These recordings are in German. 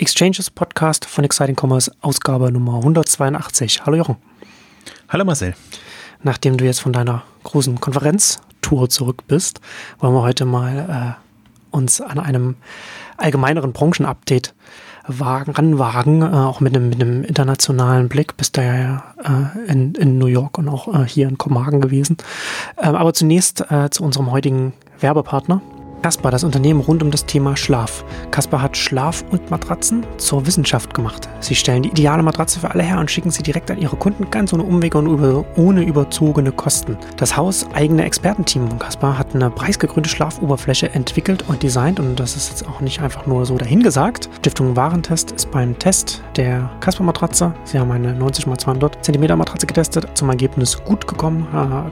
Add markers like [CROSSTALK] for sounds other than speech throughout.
Exchanges Podcast von Exciting Commerce, Ausgabe Nummer 182. Hallo Jochen. Hallo Marcel. Nachdem du jetzt von deiner großen Konferenztour zurück bist, wollen wir heute mal äh, uns an einem allgemeineren Branchenupdate wagen, ranwagen, äh, auch mit einem, mit einem internationalen Blick. Bist du ja äh, in, in New York und auch äh, hier in Kopenhagen gewesen. Ähm, aber zunächst äh, zu unserem heutigen Werbepartner. Kasper, das Unternehmen rund um das Thema Schlaf. Kasper hat Schlaf und Matratzen zur Wissenschaft gemacht. Sie stellen die ideale Matratze für alle her und schicken sie direkt an ihre Kunden ganz ohne Umwege und über, ohne überzogene Kosten. Das hauseigene Expertenteam von Kasper hat eine preisgekrönte Schlafoberfläche entwickelt und designt und das ist jetzt auch nicht einfach nur so dahingesagt. Stiftung Warentest ist beim Test der Kasper Matratze, sie haben eine 90 x 200 cm Matratze getestet, zum Ergebnis gut gekommen.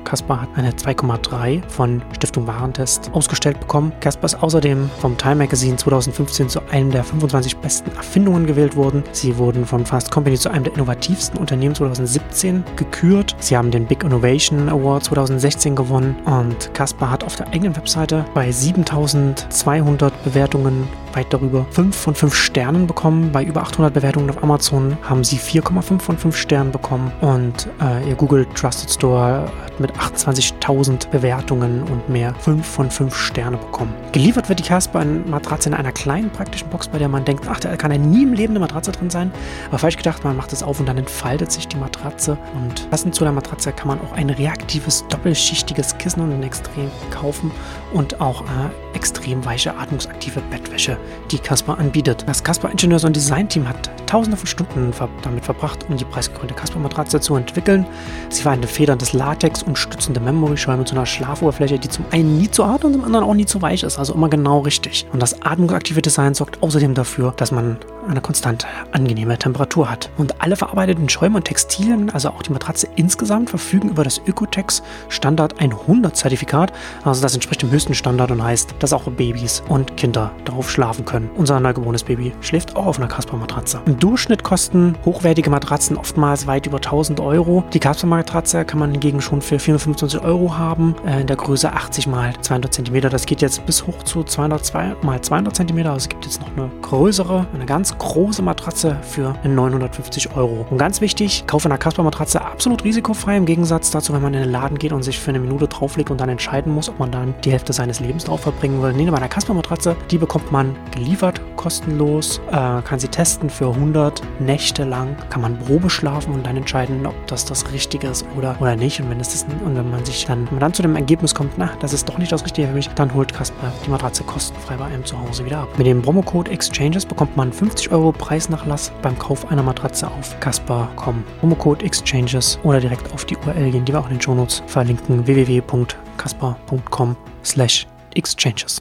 Kasper hat eine 2,3 von Stiftung Warentest ausgestellt bekommen. Casper ist außerdem vom Time Magazine 2015 zu einem der 25 besten Erfindungen gewählt worden. Sie wurden von Fast Company zu einem der innovativsten Unternehmen 2017 gekürt. Sie haben den Big Innovation Award 2016 gewonnen und Casper hat auf der eigenen Webseite bei 7200 Bewertungen weit darüber 5 von 5 Sternen bekommen. Bei über 800 Bewertungen auf Amazon haben sie 4,5 von 5 Sternen bekommen und äh, ihr Google Trusted Store hat mit 28.000 Bewertungen und mehr 5 von 5 Sterne bekommen. Geliefert wird die Casper-Matratze in einer kleinen praktischen Box, bei der man denkt, ach, da kann ja nie im Leben eine Matratze drin sein. Aber falsch gedacht, man macht es auf und dann entfaltet sich die Matratze. Und passend zu der Matratze kann man auch ein reaktives, doppelschichtiges Kissen und ein Extrem kaufen und auch äh, extrem weiche, atmungsaktive Bettwäsche, die Casper anbietet. Das Casper Ingenieurs- und Design-Team hat tausende von Stunden damit verbracht, um die preisgekrönte Casper-Matratze zu entwickeln. Sie war eine federndes Latex und stützende Memory-Schäume so einer Schlafoberfläche, die zum einen nie zu hart und zum anderen auch nie zu weich ist, also immer genau richtig. Und das atmungsaktive Design sorgt außerdem dafür, dass man eine konstant angenehme Temperatur hat. Und alle verarbeiteten Schäume und Textilien, also auch die Matratze insgesamt, verfügen über das Ökotex Standard 100 Zertifikat. Also das entspricht dem höchsten Standard und heißt, dass auch Babys und Kinder darauf schlafen können. Unser neugeborenes Baby schläft auch auf einer Casper-Matratze. Im Durchschnitt kosten hochwertige Matratzen oftmals weit über 1000 Euro. Die Casper-Matratze kann man hingegen schon für 425 Euro haben, äh, in der Größe 80 x 200 cm. Das geht jetzt bis hoch zu 202 x 200 cm. Also es gibt jetzt noch eine größere, eine ganz große Matratze für 950 Euro. Und ganz wichtig, Kauf einer Casper-Matratze absolut risikofrei, im Gegensatz dazu, wenn man in den Laden geht und sich für eine Minute drauflegt und dann entscheiden muss, ob man dann die Hälfte seines Lebens drauf verbringen will. Nee, bei einer Casper-Matratze, die bekommt man geliefert, kostenlos, äh, kann sie testen für 100 Nächte lang, kann man Probe schlafen und dann entscheiden, ob das das Richtige ist oder, oder nicht. Und wenn, es das, und wenn man sich dann, wenn man dann zu dem Ergebnis kommt, na, das ist doch nicht das Richtige für mich, dann holt Casper die Matratze kostenfrei bei einem zu Hause wieder ab. Mit dem Promocode Exchanges bekommt man 50 Euro Preisnachlass beim Kauf einer Matratze auf Casper.com. Promocode Exchanges oder direkt auf die URL gehen, die wir auch in den Shownotes verlinken. www.casper.com slash exchanges.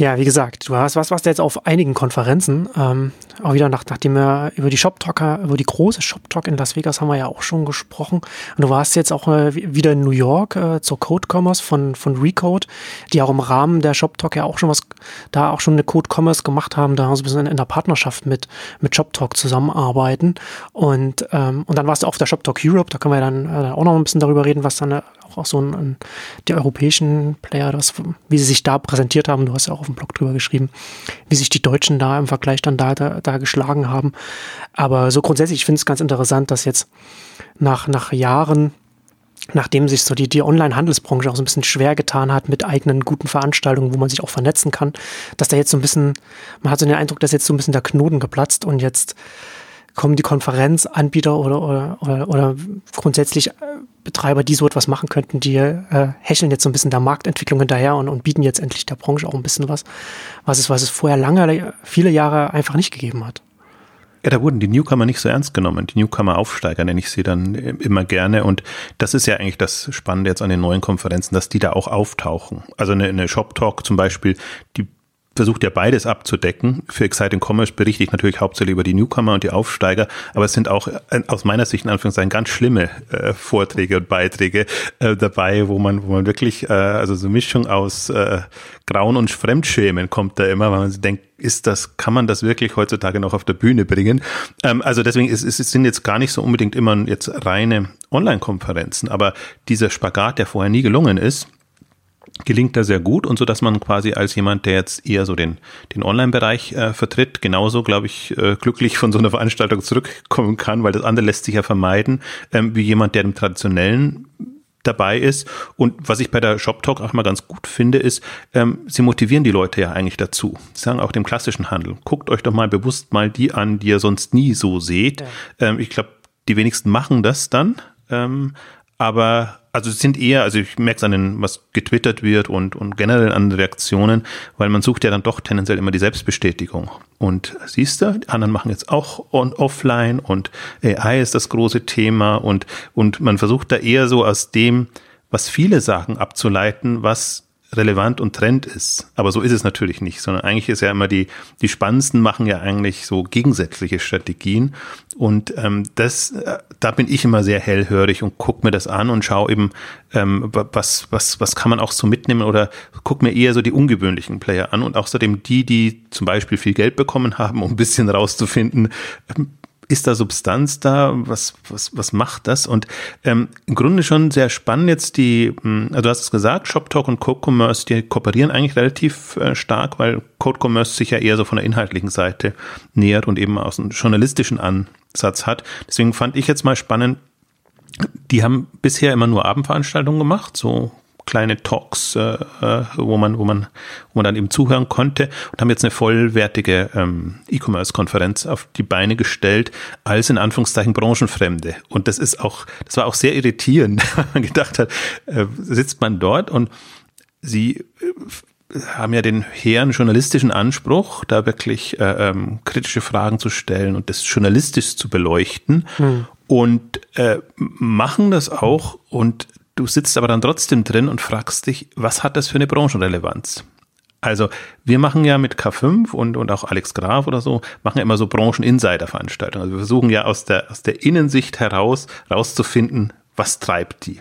Ja, wie gesagt, du hast was, was jetzt auf einigen Konferenzen, ähm, auch wieder nach, nachdem wir über die Shop Talker, über die große Shop Talk in Las Vegas haben wir ja auch schon gesprochen. Und du warst jetzt auch äh, wieder in New York äh, zur Code Commerce von, von Recode, die auch im Rahmen der Shop Talk ja auch schon was, da auch schon eine Code Commerce gemacht haben, da so ein bisschen in der Partnerschaft mit, mit Shop Talk zusammenarbeiten. Und, ähm, und dann warst du auf der Shop Talk Europe, da können wir dann äh, auch noch ein bisschen darüber reden, was dann äh, auch so ein, ein, die europäischen Player, das, wie sie sich da präsentiert haben. Du hast ja auch auf dem Blog drüber geschrieben, wie sich die Deutschen da im Vergleich dann da, da, da geschlagen haben. Aber so grundsätzlich, ich finde es ganz interessant, dass jetzt nach, nach Jahren nachdem sich so die, die Online-Handelsbranche auch so ein bisschen schwer getan hat mit eigenen guten Veranstaltungen, wo man sich auch vernetzen kann, dass da jetzt so ein bisschen, man hat so den Eindruck, dass jetzt so ein bisschen der Knoten geplatzt und jetzt kommen die Konferenzanbieter oder, oder, oder, oder grundsätzlich äh, Betreiber, die so etwas machen könnten, die äh, hecheln jetzt so ein bisschen der Marktentwicklung hinterher und, und bieten jetzt endlich der Branche auch ein bisschen was, was es, was es vorher lange, viele Jahre einfach nicht gegeben hat. Ja, da wurden die Newcomer nicht so ernst genommen. Die Newcomer-Aufsteiger nenne ich sie dann immer gerne. Und das ist ja eigentlich das Spannende jetzt an den neuen Konferenzen, dass die da auch auftauchen. Also eine, eine Shop Talk zum Beispiel, die versucht ja beides abzudecken. Für Exciting Commerce berichte ich natürlich hauptsächlich über die Newcomer und die Aufsteiger, aber es sind auch äh, aus meiner Sicht in Anführungszeichen ganz schlimme äh, Vorträge und Beiträge äh, dabei, wo man, wo man wirklich, äh, also so Mischung aus äh, Grauen und Fremdschämen kommt da immer, weil man sich denkt, ist das, kann man das wirklich heutzutage noch auf der Bühne bringen? Ähm, also deswegen ist, ist, es sind jetzt gar nicht so unbedingt immer jetzt reine Online-Konferenzen, aber dieser Spagat, der vorher nie gelungen ist, gelingt da sehr gut und so, dass man quasi als jemand, der jetzt eher so den, den Online-Bereich äh, vertritt, genauso, glaube ich, äh, glücklich von so einer Veranstaltung zurückkommen kann, weil das andere lässt sich ja vermeiden, ähm, wie jemand, der im traditionellen dabei ist. Und was ich bei der Shop Talk auch mal ganz gut finde, ist, ähm, sie motivieren die Leute ja eigentlich dazu. Sie sagen auch dem klassischen Handel, guckt euch doch mal bewusst mal die an, die ihr sonst nie so seht. Ja. Ähm, ich glaube, die wenigsten machen das dann. Ähm, aber also es sind eher, also ich merke es an den, was getwittert wird und, und generell an Reaktionen, weil man sucht ja dann doch tendenziell immer die Selbstbestätigung. Und siehst du, die anderen machen jetzt auch on, offline und AI ist das große Thema und, und man versucht da eher so aus dem, was viele sagen, abzuleiten, was relevant und Trend ist. Aber so ist es natürlich nicht, sondern eigentlich ist ja immer die, die spannendsten machen ja eigentlich so gegensätzliche Strategien. Und ähm, das, äh, da bin ich immer sehr hellhörig und guck mir das an und schaue eben, ähm, was, was, was kann man auch so mitnehmen oder guck mir eher so die ungewöhnlichen Player an und außerdem die, die zum Beispiel viel Geld bekommen haben, um ein bisschen rauszufinden, ähm, ist da Substanz da? Was, was, was macht das? Und ähm, im Grunde schon sehr spannend jetzt die, hm, also du hast es gesagt, ShopTalk und Code Commerce, die kooperieren eigentlich relativ äh, stark, weil Code Commerce sich ja eher so von der inhaltlichen Seite nähert und eben aus einem journalistischen Ansatz hat. Deswegen fand ich jetzt mal spannend, die haben bisher immer nur Abendveranstaltungen gemacht, so kleine Talks, äh, äh, wo man, wo man, wo man dann eben zuhören konnte und haben jetzt eine vollwertige ähm, E-Commerce-Konferenz auf die Beine gestellt als in Anführungszeichen Branchenfremde. Und das ist auch, das war auch sehr irritierend, [LAUGHS] weil man gedacht hat, äh, sitzt man dort und sie äh, haben ja den hehren journalistischen Anspruch, da wirklich äh, ähm, kritische Fragen zu stellen und das journalistisch zu beleuchten. Hm. Und äh, machen das auch und Du sitzt aber dann trotzdem drin und fragst dich, was hat das für eine Branchenrelevanz? Also wir machen ja mit K5 und, und auch Alex Graf oder so, machen ja immer so Branchen-Insider-Veranstaltungen. Also wir versuchen ja aus der, aus der Innensicht heraus rauszufinden, was treibt die.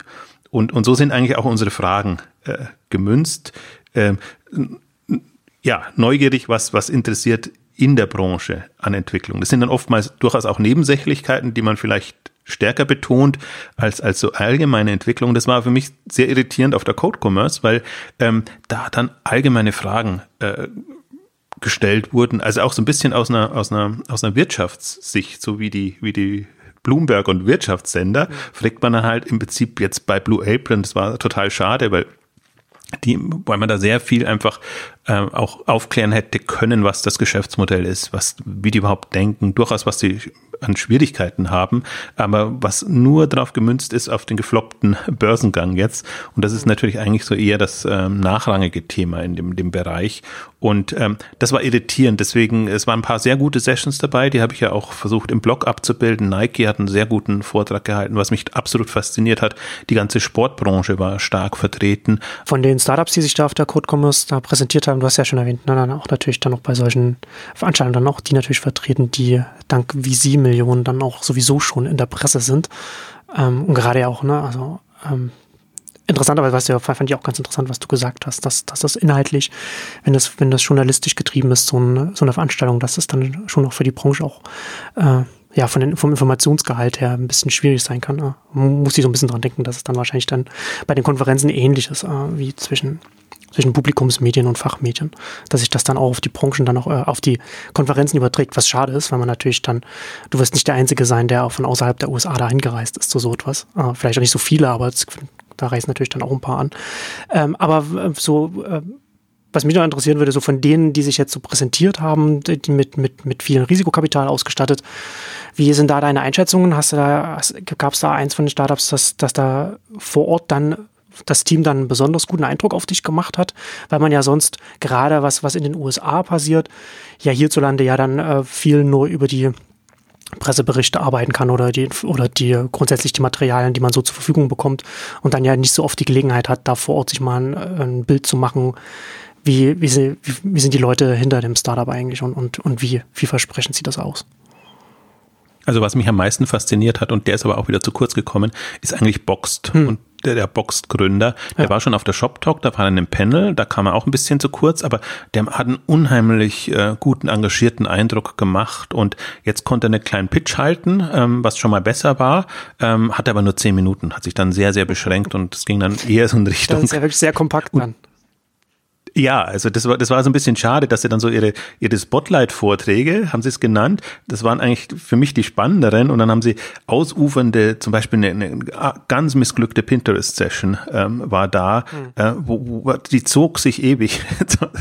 Und, und so sind eigentlich auch unsere Fragen äh, gemünzt. Ähm, ja, neugierig, was, was interessiert in der Branche an Entwicklung. Das sind dann oftmals durchaus auch Nebensächlichkeiten, die man vielleicht stärker betont als, als so allgemeine Entwicklung. Das war für mich sehr irritierend auf der Code Commerce, weil ähm, da dann allgemeine Fragen äh, gestellt wurden, also auch so ein bisschen aus einer, aus einer, aus einer Wirtschaftssicht, so wie die, wie die Bloomberg und Wirtschaftssender, fragt man dann halt im Prinzip jetzt bei Blue Apron, das war total schade, weil die, weil man da sehr viel einfach äh, auch aufklären hätte können, was das Geschäftsmodell ist, was, wie die überhaupt denken, durchaus was die an Schwierigkeiten haben, aber was nur darauf gemünzt ist auf den gefloppten [LAUGHS] Börsengang jetzt. Und das ist natürlich eigentlich so eher das ähm, nachrangige Thema in dem, dem Bereich. Und ähm, das war irritierend. Deswegen, es waren ein paar sehr gute Sessions dabei, die habe ich ja auch versucht im Blog abzubilden. Nike hat einen sehr guten Vortrag gehalten, was mich absolut fasziniert hat. Die ganze Sportbranche war stark vertreten. Von den Startups, die sich da auf der Code Commerce da präsentiert haben, du hast ja schon erwähnt, dann auch natürlich dann noch bei solchen Veranstaltungen dann auch die natürlich vertreten, die dank VC Millionen dann auch sowieso schon in der Presse sind. Ähm, und gerade ja auch, ne, also ähm, interessanterweise, weißt du, fand ich auch ganz interessant, was du gesagt hast, dass, dass das inhaltlich, wenn das, wenn das journalistisch getrieben ist, so eine, so eine Veranstaltung, dass es dann schon auch für die Branche auch äh, ja, von den, vom Informationsgehalt her ein bisschen schwierig sein kann. Äh, muss ich so ein bisschen dran denken, dass es dann wahrscheinlich dann bei den Konferenzen ähnlich ist, wie zwischen zwischen Publikumsmedien und Fachmedien, dass sich das dann auch auf die Branchen dann auch äh, auf die Konferenzen überträgt, was schade ist, weil man natürlich dann, du wirst nicht der Einzige sein, der von außerhalb der USA da eingereist ist zu so etwas. Vielleicht auch nicht so viele, aber da reisen natürlich dann auch ein paar an. Ähm, aber so, äh, was mich noch interessieren würde, so von denen, die sich jetzt so präsentiert haben, mit, mit, mit vielen Risikokapital ausgestattet, wie sind da deine Einschätzungen? Hast du da, gab es da eins von den Startups, dass, dass da vor Ort dann das Team dann einen besonders guten Eindruck auf dich gemacht hat, weil man ja sonst gerade was, was in den USA passiert, ja hierzulande ja dann äh, viel nur über die Presseberichte arbeiten kann oder die oder die grundsätzlich die Materialien, die man so zur Verfügung bekommt und dann ja nicht so oft die Gelegenheit hat, da vor Ort sich mal ein, ein Bild zu machen, wie, wie, sie, wie, wie, sind die Leute hinter dem Startup eigentlich und, und, und wie, wie versprechen sie das aus? Also was mich am meisten fasziniert hat, und der ist aber auch wieder zu kurz gekommen, ist eigentlich Boxed. Hm. Und der, der Boxed-Gründer, der ja. war schon auf der Shop Talk, da war er in einem Panel, da kam er auch ein bisschen zu kurz, aber der hat einen unheimlich äh, guten, engagierten Eindruck gemacht und jetzt konnte er einen kleinen Pitch halten, ähm, was schon mal besser war, ähm, hatte aber nur zehn Minuten, hat sich dann sehr, sehr beschränkt und es ging dann eher so in Richtung. Das ist ja wirklich sehr kompakt dann. Ja, also das war, das war so ein bisschen schade, dass sie dann so ihre, ihre Spotlight-Vorträge, haben sie es genannt, das waren eigentlich für mich die spannenderen und dann haben sie ausufernde, zum Beispiel eine, eine ganz missglückte Pinterest-Session ähm, war da, mhm. äh, wo, wo, die zog sich ewig. [LAUGHS]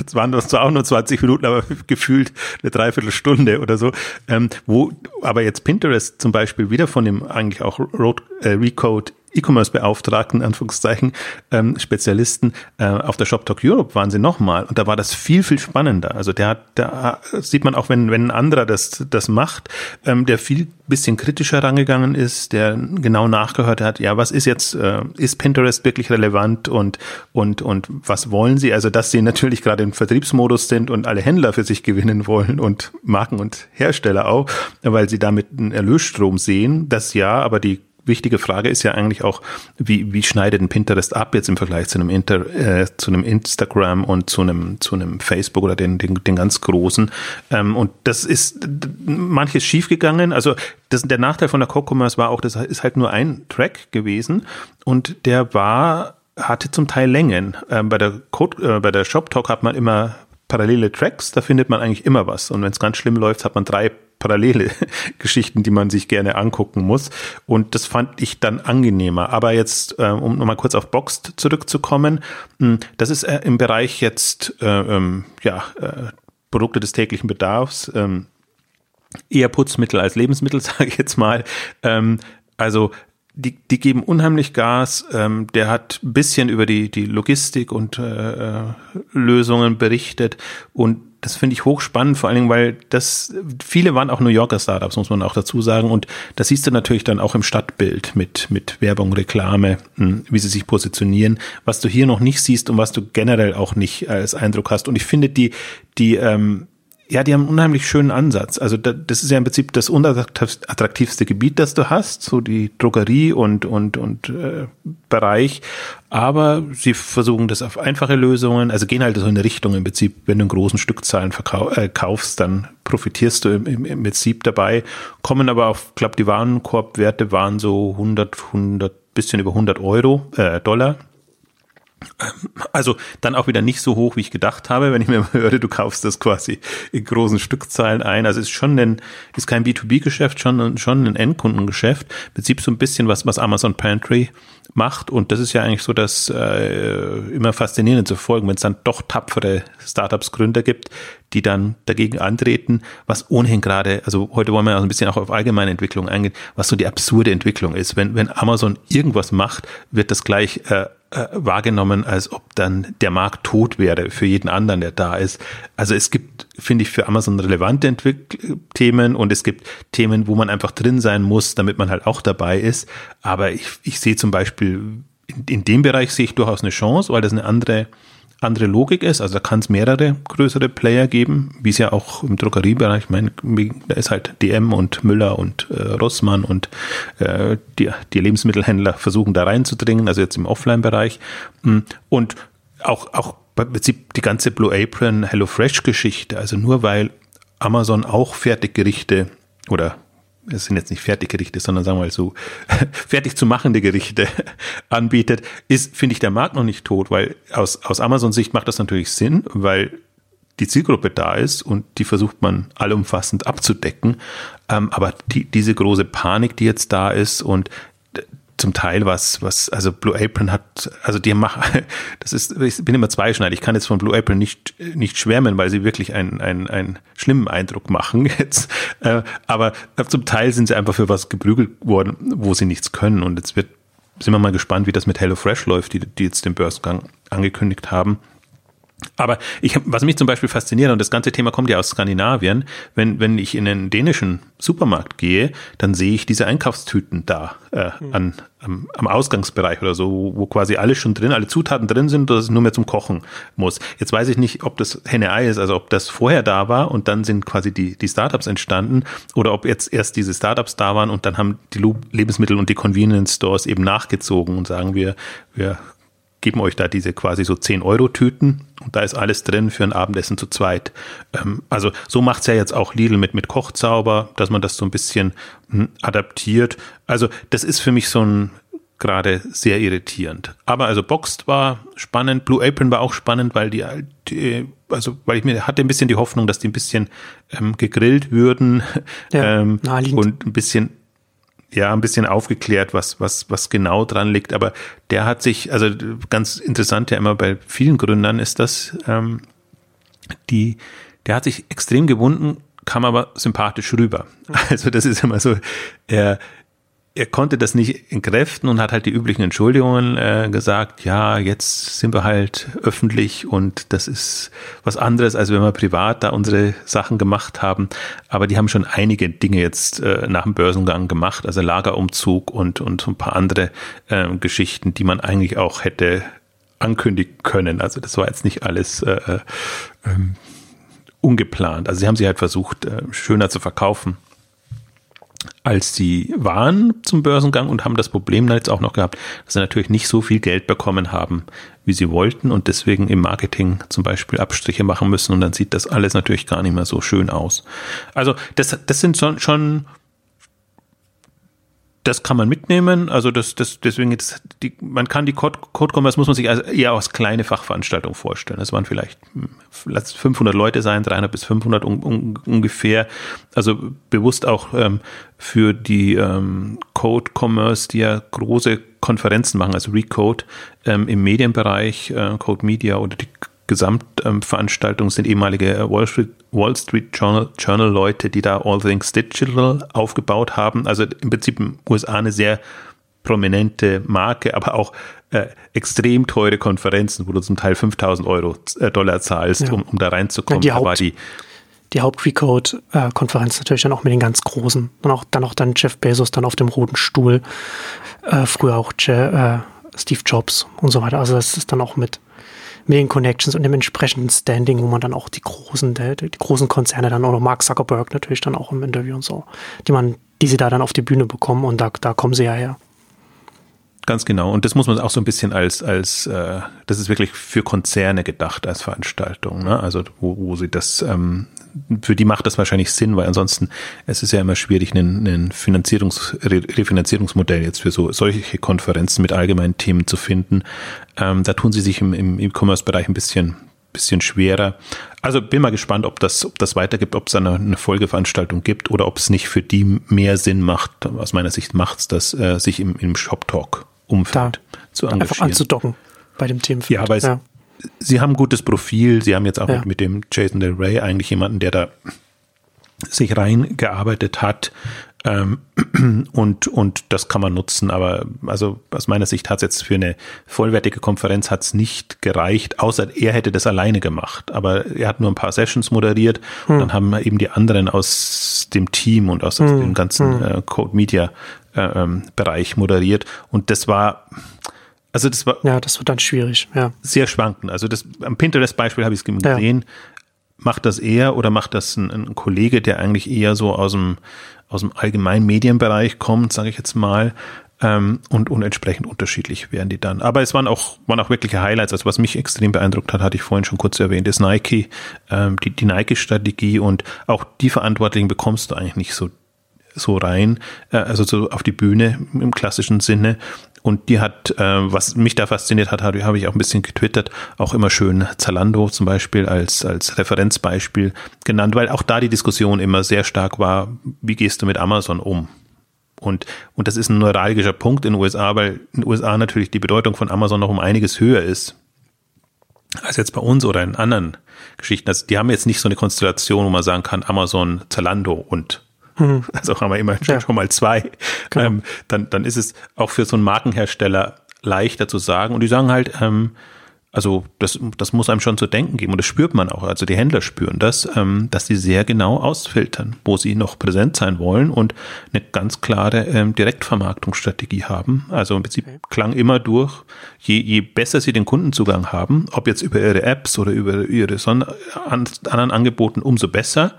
Es waren zwar auch nur 20 Minuten, aber gefühlt eine Dreiviertelstunde oder so, ähm, wo aber jetzt Pinterest zum Beispiel wieder von dem eigentlich auch Road, äh, Recode E-Commerce-Beauftragten, Anführungszeichen, ähm, Spezialisten äh, auf der Shop Talk Europe waren sie nochmal und da war das viel, viel spannender. Also der hat, da sieht man auch, wenn, wenn ein anderer das, das macht, ähm, der viel bisschen kritischer rangegangen ist, der genau nachgehört hat, ja, was ist jetzt, äh, ist Pinterest wirklich relevant und, und, und was wollen sie? Also, dass sie natürlich gerade im Vertriebsmodus sind und alle Händler für sich gewinnen wollen und Marken und Hersteller auch, weil sie damit einen Erlösstrom sehen, das ja, aber die wichtige Frage ist ja eigentlich auch, wie, wie schneidet ein Pinterest ab jetzt im Vergleich zu einem, Inter, äh, zu einem Instagram und zu einem, zu einem Facebook oder den, den, den ganz großen. Ähm, und das ist manches schiefgegangen. Also das, der Nachteil von der Co-Commerce war auch, das ist halt nur ein Track gewesen und der war hatte zum Teil Längen. Ähm, bei der Code, äh, bei der Shop Talk hat man immer parallele Tracks, da findet man eigentlich immer was. Und wenn es ganz schlimm läuft, hat man drei parallele [LAUGHS] Geschichten, die man sich gerne angucken muss. Und das fand ich dann angenehmer. Aber jetzt, äh, um nochmal kurz auf Boxed zurückzukommen, hm, das ist äh, im Bereich jetzt äh, ähm, ja, äh, Produkte des täglichen Bedarfs, ähm, eher Putzmittel als Lebensmittel, [LAUGHS] sage ich jetzt mal. Ähm, also die, die geben unheimlich Gas. Ähm, der hat ein bisschen über die, die Logistik und äh, äh Lösungen berichtet und das finde ich hochspannend, vor allen Dingen, weil das, viele waren auch New Yorker Startups, muss man auch dazu sagen. Und das siehst du natürlich dann auch im Stadtbild mit, mit Werbung, Reklame, hm, wie sie sich positionieren, was du hier noch nicht siehst und was du generell auch nicht als Eindruck hast. Und ich finde die, die, ähm, ja, die haben einen unheimlich schönen Ansatz. Also das ist ja im Prinzip das unattraktivste Gebiet, das du hast, so die Drogerie und und und äh, Bereich. Aber sie versuchen das auf einfache Lösungen, also gehen halt so in eine Richtung im Prinzip, wenn du in großen Stückzahlen verkauf, äh, kaufst, dann profitierst du im, im, im Prinzip dabei. Kommen aber auf, glaube die Warenkorbwerte waren so 100, 100 bisschen über 100 Euro, äh, Dollar also dann auch wieder nicht so hoch, wie ich gedacht habe, wenn ich mir [LAUGHS] höre, du kaufst das quasi in großen Stückzahlen ein. Also es ist schon ein, ist kein B2B-Geschäft, schon, schon ein Endkundengeschäft. Im Prinzip so ein bisschen was, was Amazon Pantry macht. Und das ist ja eigentlich so das äh, immer faszinierend zu folgen, wenn es dann doch tapfere Startups Gründer gibt, die dann dagegen antreten, was ohnehin gerade, also heute wollen wir auch ein bisschen auch auf allgemeine Entwicklung eingehen, was so die absurde Entwicklung ist. Wenn, wenn Amazon irgendwas macht, wird das gleich äh, äh, wahrgenommen, als ob dann der Markt tot wäre für jeden anderen, der da ist. Also es gibt, finde ich, für Amazon relevante Entwick Themen und es gibt Themen, wo man einfach drin sein muss, damit man halt auch dabei ist. Aber ich, ich sehe zum Beispiel, in, in dem Bereich sehe ich durchaus eine Chance, weil das eine andere andere Logik ist. Also da kann es mehrere größere Player geben, wie es ja auch im Drogeriebereich, ich meine, da ist halt DM und Müller und äh, Rossmann und äh, die, die Lebensmittelhändler versuchen da reinzudringen, also jetzt im Offline-Bereich. Mm, und auch, auch im Prinzip die ganze Blue Apron HelloFresh Geschichte, also nur weil Amazon auch Fertiggerichte oder es sind jetzt nicht Fertiggerichte, sondern sagen wir mal so [LAUGHS] fertig zu machende Gerichte [LAUGHS] anbietet, ist, finde ich, der Markt noch nicht tot, weil aus, aus Amazon-Sicht macht das natürlich Sinn, weil die Zielgruppe da ist und die versucht man allumfassend abzudecken. Ähm, aber die, diese große Panik, die jetzt da ist und zum Teil was, was, also Blue Apron hat, also die machen, [LAUGHS] das ist, ich bin immer zweischneidig. Ich kann jetzt von Blue Apron nicht, nicht schwärmen, weil sie wirklich einen, einen, einen schlimmen Eindruck machen [LAUGHS] jetzt. Äh, aber zum Teil sind sie einfach für was geprügelt worden, wo sie nichts können. Und jetzt wird, sind wir mal gespannt, wie das mit HelloFresh läuft, die, die jetzt den Börsengang angekündigt haben. Aber ich, was mich zum Beispiel fasziniert, und das ganze Thema kommt ja aus Skandinavien, wenn, wenn ich in einen dänischen Supermarkt gehe, dann sehe ich diese Einkaufstüten da äh, mhm. an, am, am Ausgangsbereich oder so, wo, wo quasi alles schon drin, alle Zutaten drin sind, dass es nur mehr zum Kochen muss. Jetzt weiß ich nicht, ob das Henne-Ei ist, also ob das vorher da war und dann sind quasi die, die Startups entstanden oder ob jetzt erst diese Startups da waren und dann haben die Lebensmittel und die Convenience Stores eben nachgezogen und sagen wir, wir geben euch da diese quasi so 10-Euro-Tüten und da ist alles drin für ein Abendessen zu zweit. Ähm, also so macht es ja jetzt auch Lidl mit, mit Kochzauber, dass man das so ein bisschen hm, adaptiert. Also das ist für mich so ein gerade sehr irritierend. Aber also Boxed war spannend, Blue Apron war auch spannend, weil die, die, also weil ich mir hatte ein bisschen die Hoffnung, dass die ein bisschen ähm, gegrillt würden ja, [LAUGHS] ähm, und ein bisschen ja ein bisschen aufgeklärt, was was was genau dran liegt. Aber der hat sich also ganz interessant ja immer bei vielen Gründern ist das ähm, die der hat sich extrem gewunden, kam aber sympathisch rüber. Also das ist immer so, er er konnte das nicht entkräften und hat halt die üblichen Entschuldigungen äh, gesagt, ja, jetzt sind wir halt öffentlich und das ist was anderes, als wenn wir privat da unsere Sachen gemacht haben. Aber die haben schon einige Dinge jetzt äh, nach dem Börsengang gemacht, also Lagerumzug und, und ein paar andere äh, Geschichten, die man eigentlich auch hätte ankündigen können. Also das war jetzt nicht alles äh, äh, ähm, ungeplant. Also sie haben sie halt versucht, äh, schöner zu verkaufen als sie waren zum Börsengang und haben das Problem jetzt auch noch gehabt, dass sie natürlich nicht so viel Geld bekommen haben, wie sie wollten und deswegen im Marketing zum Beispiel Abstriche machen müssen und dann sieht das alles natürlich gar nicht mehr so schön aus. Also das, das sind schon, schon das kann man mitnehmen. Also das, das, deswegen jetzt die, man kann die Code, Code Commerce muss man sich also eher als kleine Fachveranstaltung vorstellen. Das waren vielleicht, lass 500 Leute sein, 300 bis 500 un, un, ungefähr. Also bewusst auch ähm, für die ähm, Code Commerce, die ja große Konferenzen machen, also Recode ähm, im Medienbereich, äh, Code Media oder die Gesamtveranstaltung sind ehemalige Wall Street, Wall Street Journal, Journal Leute, die da All Things Digital aufgebaut haben. Also im Prinzip in den USA eine sehr prominente Marke, aber auch äh, extrem teure Konferenzen, wo du zum Teil 5000 Euro äh, Dollar zahlst, ja. um, um da reinzukommen. Ja, die Haupt, die, die Haupt-Recode-Konferenz natürlich dann auch mit den ganz Großen. Und auch dann auch dann Jeff Bezos dann auf dem roten Stuhl. Äh, früher auch Je, äh, Steve Jobs und so weiter. Also das ist dann auch mit Medienconnections und dem entsprechenden Standing, wo man dann auch die großen, die, die großen Konzerne dann noch Mark Zuckerberg natürlich dann auch im Interview und so, die man, die sie da dann auf die Bühne bekommen und da, da kommen sie ja her. Ganz genau. Und das muss man auch so ein bisschen als, als äh, das ist wirklich für Konzerne gedacht als Veranstaltung. Ne? Also wo, wo sie das, ähm, für die macht das wahrscheinlich Sinn, weil ansonsten es ist ja immer schwierig, ein, ein Finanzierungs, Refinanzierungsmodell jetzt für so solche Konferenzen mit allgemeinen Themen zu finden. Ähm, da tun sie sich im, im E-Commerce-Bereich ein bisschen bisschen schwerer. Also bin mal gespannt, ob das, ob das weitergibt, ob es eine, eine Folgeveranstaltung gibt oder ob es nicht für die mehr Sinn macht. Aus meiner Sicht macht es das, äh, sich im, im Shop Talk Umfeld da, zu engagieren. Einfach anzudocken bei dem Themenfeld. Ja, weil ja. sie haben ein gutes Profil. Sie haben jetzt auch ja. mit, mit dem Jason Del Rey eigentlich jemanden, der da sich reingearbeitet hat. Ähm, [CLEARS THROAT] und, und das kann man nutzen. Aber also aus meiner Sicht hat es jetzt für eine vollwertige Konferenz hat's nicht gereicht, außer er hätte das alleine gemacht. Aber er hat nur ein paar Sessions moderiert hm. und dann haben eben die anderen aus dem Team und aus, hm. dem ganzen hm. äh, Code Media Bereich moderiert. Und das war, also das war. Ja, das wird dann schwierig, ja. Sehr schwankend. Also das, am Pinterest-Beispiel habe ich es gesehen. Ja. Macht das er oder macht das ein, ein, Kollege, der eigentlich eher so aus dem, aus dem allgemeinen Medienbereich kommt, sage ich jetzt mal, ähm, und, und entsprechend unterschiedlich wären die dann. Aber es waren auch, waren auch wirkliche Highlights. Also was mich extrem beeindruckt hat, hatte ich vorhin schon kurz erwähnt, ist Nike, ähm, die, die Nike-Strategie und auch die Verantwortlichen bekommst du eigentlich nicht so so rein, äh, also so auf die Bühne im klassischen Sinne. Und die hat, äh, was mich da fasziniert hat, habe ich auch ein bisschen getwittert, auch immer schön Zalando zum Beispiel als, als Referenzbeispiel genannt, weil auch da die Diskussion immer sehr stark war, wie gehst du mit Amazon um? Und, und das ist ein neuralgischer Punkt in den USA, weil in den USA natürlich die Bedeutung von Amazon noch um einiges höher ist als jetzt bei uns oder in anderen Geschichten. Also die haben jetzt nicht so eine Konstellation, wo man sagen kann, Amazon, Zalando und hm. [LAUGHS] Also haben wir immerhin ja. schon mal zwei. Genau. Ähm, dann, dann ist es auch für so einen Markenhersteller leichter zu sagen. Und die sagen halt, ähm, also das, das muss einem schon zu denken geben und das spürt man auch. Also die Händler spüren das, ähm, dass sie sehr genau ausfiltern, wo sie noch präsent sein wollen und eine ganz klare ähm, Direktvermarktungsstrategie haben. Also im Prinzip okay. klang immer durch, je, je besser sie den Kundenzugang haben, ob jetzt über ihre Apps oder über ihre Son anderen Angeboten, umso besser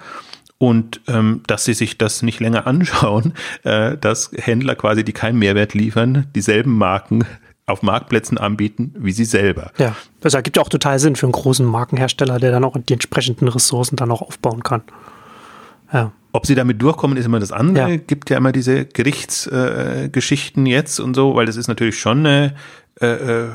und ähm, dass sie sich das nicht länger anschauen, [LAUGHS] äh, dass Händler quasi, die keinen Mehrwert liefern, dieselben Marken auf Marktplätzen anbieten wie sie selber. Ja, das ergibt ja auch total Sinn für einen großen Markenhersteller, der dann auch die entsprechenden Ressourcen dann auch aufbauen kann. Ja. Ob sie damit durchkommen, ist immer das andere. Ja. Gibt ja immer diese Gerichtsgeschichten äh, jetzt und so, weil das ist natürlich schon eine äh, äh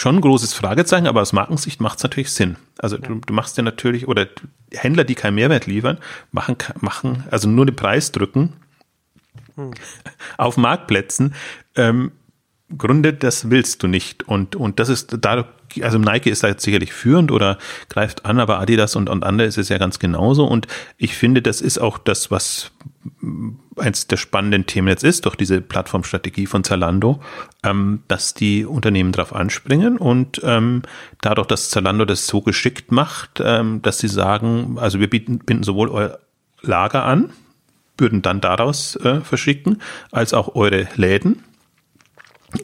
schon ein großes Fragezeichen, aber aus Markensicht macht es natürlich Sinn. Also ja. du, du, machst ja natürlich, oder Händler, die keinen Mehrwert liefern, machen, machen also nur den Preis drücken hm. [LAUGHS] auf Marktplätzen. Ähm, Grunde, das willst du nicht. Und, und das ist da, also Nike ist da jetzt sicherlich führend oder greift an, aber Adidas und, und andere ist es ja ganz genauso. Und ich finde, das ist auch das, was eins der spannenden Themen jetzt ist, durch diese Plattformstrategie von Zalando, ähm, dass die Unternehmen darauf anspringen und ähm, dadurch, dass Zalando das so geschickt macht, ähm, dass sie sagen, also wir bieten, binden sowohl euer Lager an, würden dann daraus äh, verschicken, als auch eure Läden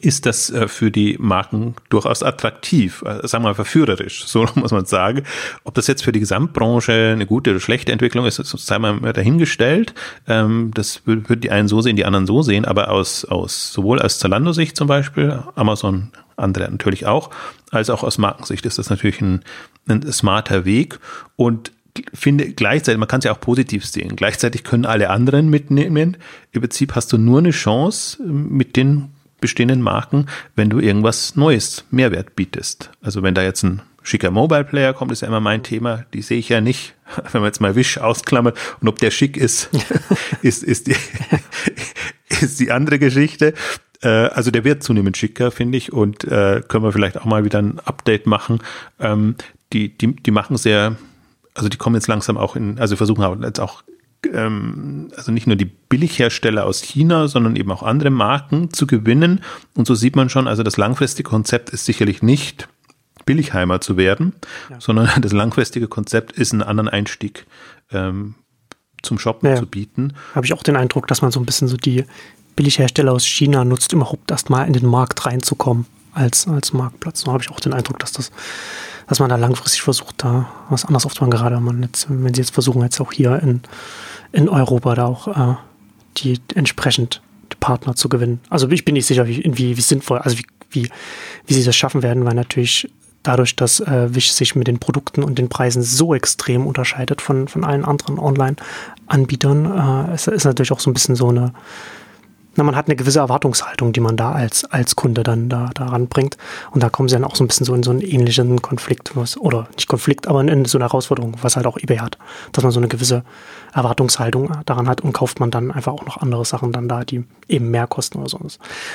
ist das äh, für die Marken durchaus attraktiv, äh, sagen wir mal verführerisch, so [LAUGHS] muss man sagen. Ob das jetzt für die Gesamtbranche eine gute oder schlechte Entwicklung ist, sei mal dahingestellt. Ähm, das würden die einen so sehen, die anderen so sehen, aber aus, aus sowohl aus Zalando-Sicht zum Beispiel, Amazon, andere natürlich auch, als auch aus Markensicht ist das natürlich ein, ein smarter Weg und finde gleichzeitig, man kann es ja auch positiv sehen, gleichzeitig können alle anderen mitnehmen. Im Prinzip hast du nur eine Chance mit den bestehenden Marken, wenn du irgendwas Neues, Mehrwert bietest. Also wenn da jetzt ein schicker Mobile Player kommt, ist ja immer mein Thema. Die sehe ich ja nicht, [LAUGHS] wenn man jetzt mal Wish ausklammert. Und ob der schick ist, [LAUGHS] ist, ist, die, [LAUGHS] ist die andere Geschichte. Äh, also der wird zunehmend schicker, finde ich. Und äh, können wir vielleicht auch mal wieder ein Update machen. Ähm, die, die, die machen sehr, also die kommen jetzt langsam auch in, also versuchen jetzt auch ähm, also nicht nur die Billighersteller aus China, sondern eben auch andere Marken zu gewinnen. Und so sieht man schon, also das langfristige Konzept ist sicherlich nicht Billigheimer zu werden, ja. sondern [LAUGHS] das langfristige Konzept ist einen anderen Einstieg ähm, zum Shoppen ja. zu bieten. Habe ich auch den Eindruck, dass man so ein bisschen so die Billighersteller aus China nutzt, überhaupt erstmal in den Markt reinzukommen als, als Marktplatz. So habe ich auch den Eindruck, dass das dass man da langfristig versucht, da was gerade wenn, man jetzt, wenn sie jetzt versuchen, jetzt auch hier in, in Europa da auch äh, die entsprechend Partner zu gewinnen. Also ich bin nicht sicher, wie, wie, wie sinnvoll, also wie, wie, wie sie das schaffen werden, weil natürlich dadurch, dass äh, Wish sich mit den Produkten und den Preisen so extrem unterscheidet von, von allen anderen Online-Anbietern, äh, ist, ist natürlich auch so ein bisschen so eine na, man hat eine gewisse Erwartungshaltung, die man da als, als Kunde dann da, da ranbringt. Und da kommen sie dann auch so ein bisschen so in so einen ähnlichen Konflikt, was, oder nicht Konflikt, aber in so eine Herausforderung, was halt auch eBay hat. Dass man so eine gewisse Erwartungshaltung daran hat und kauft man dann einfach auch noch andere Sachen dann da, die eben mehr kosten oder so.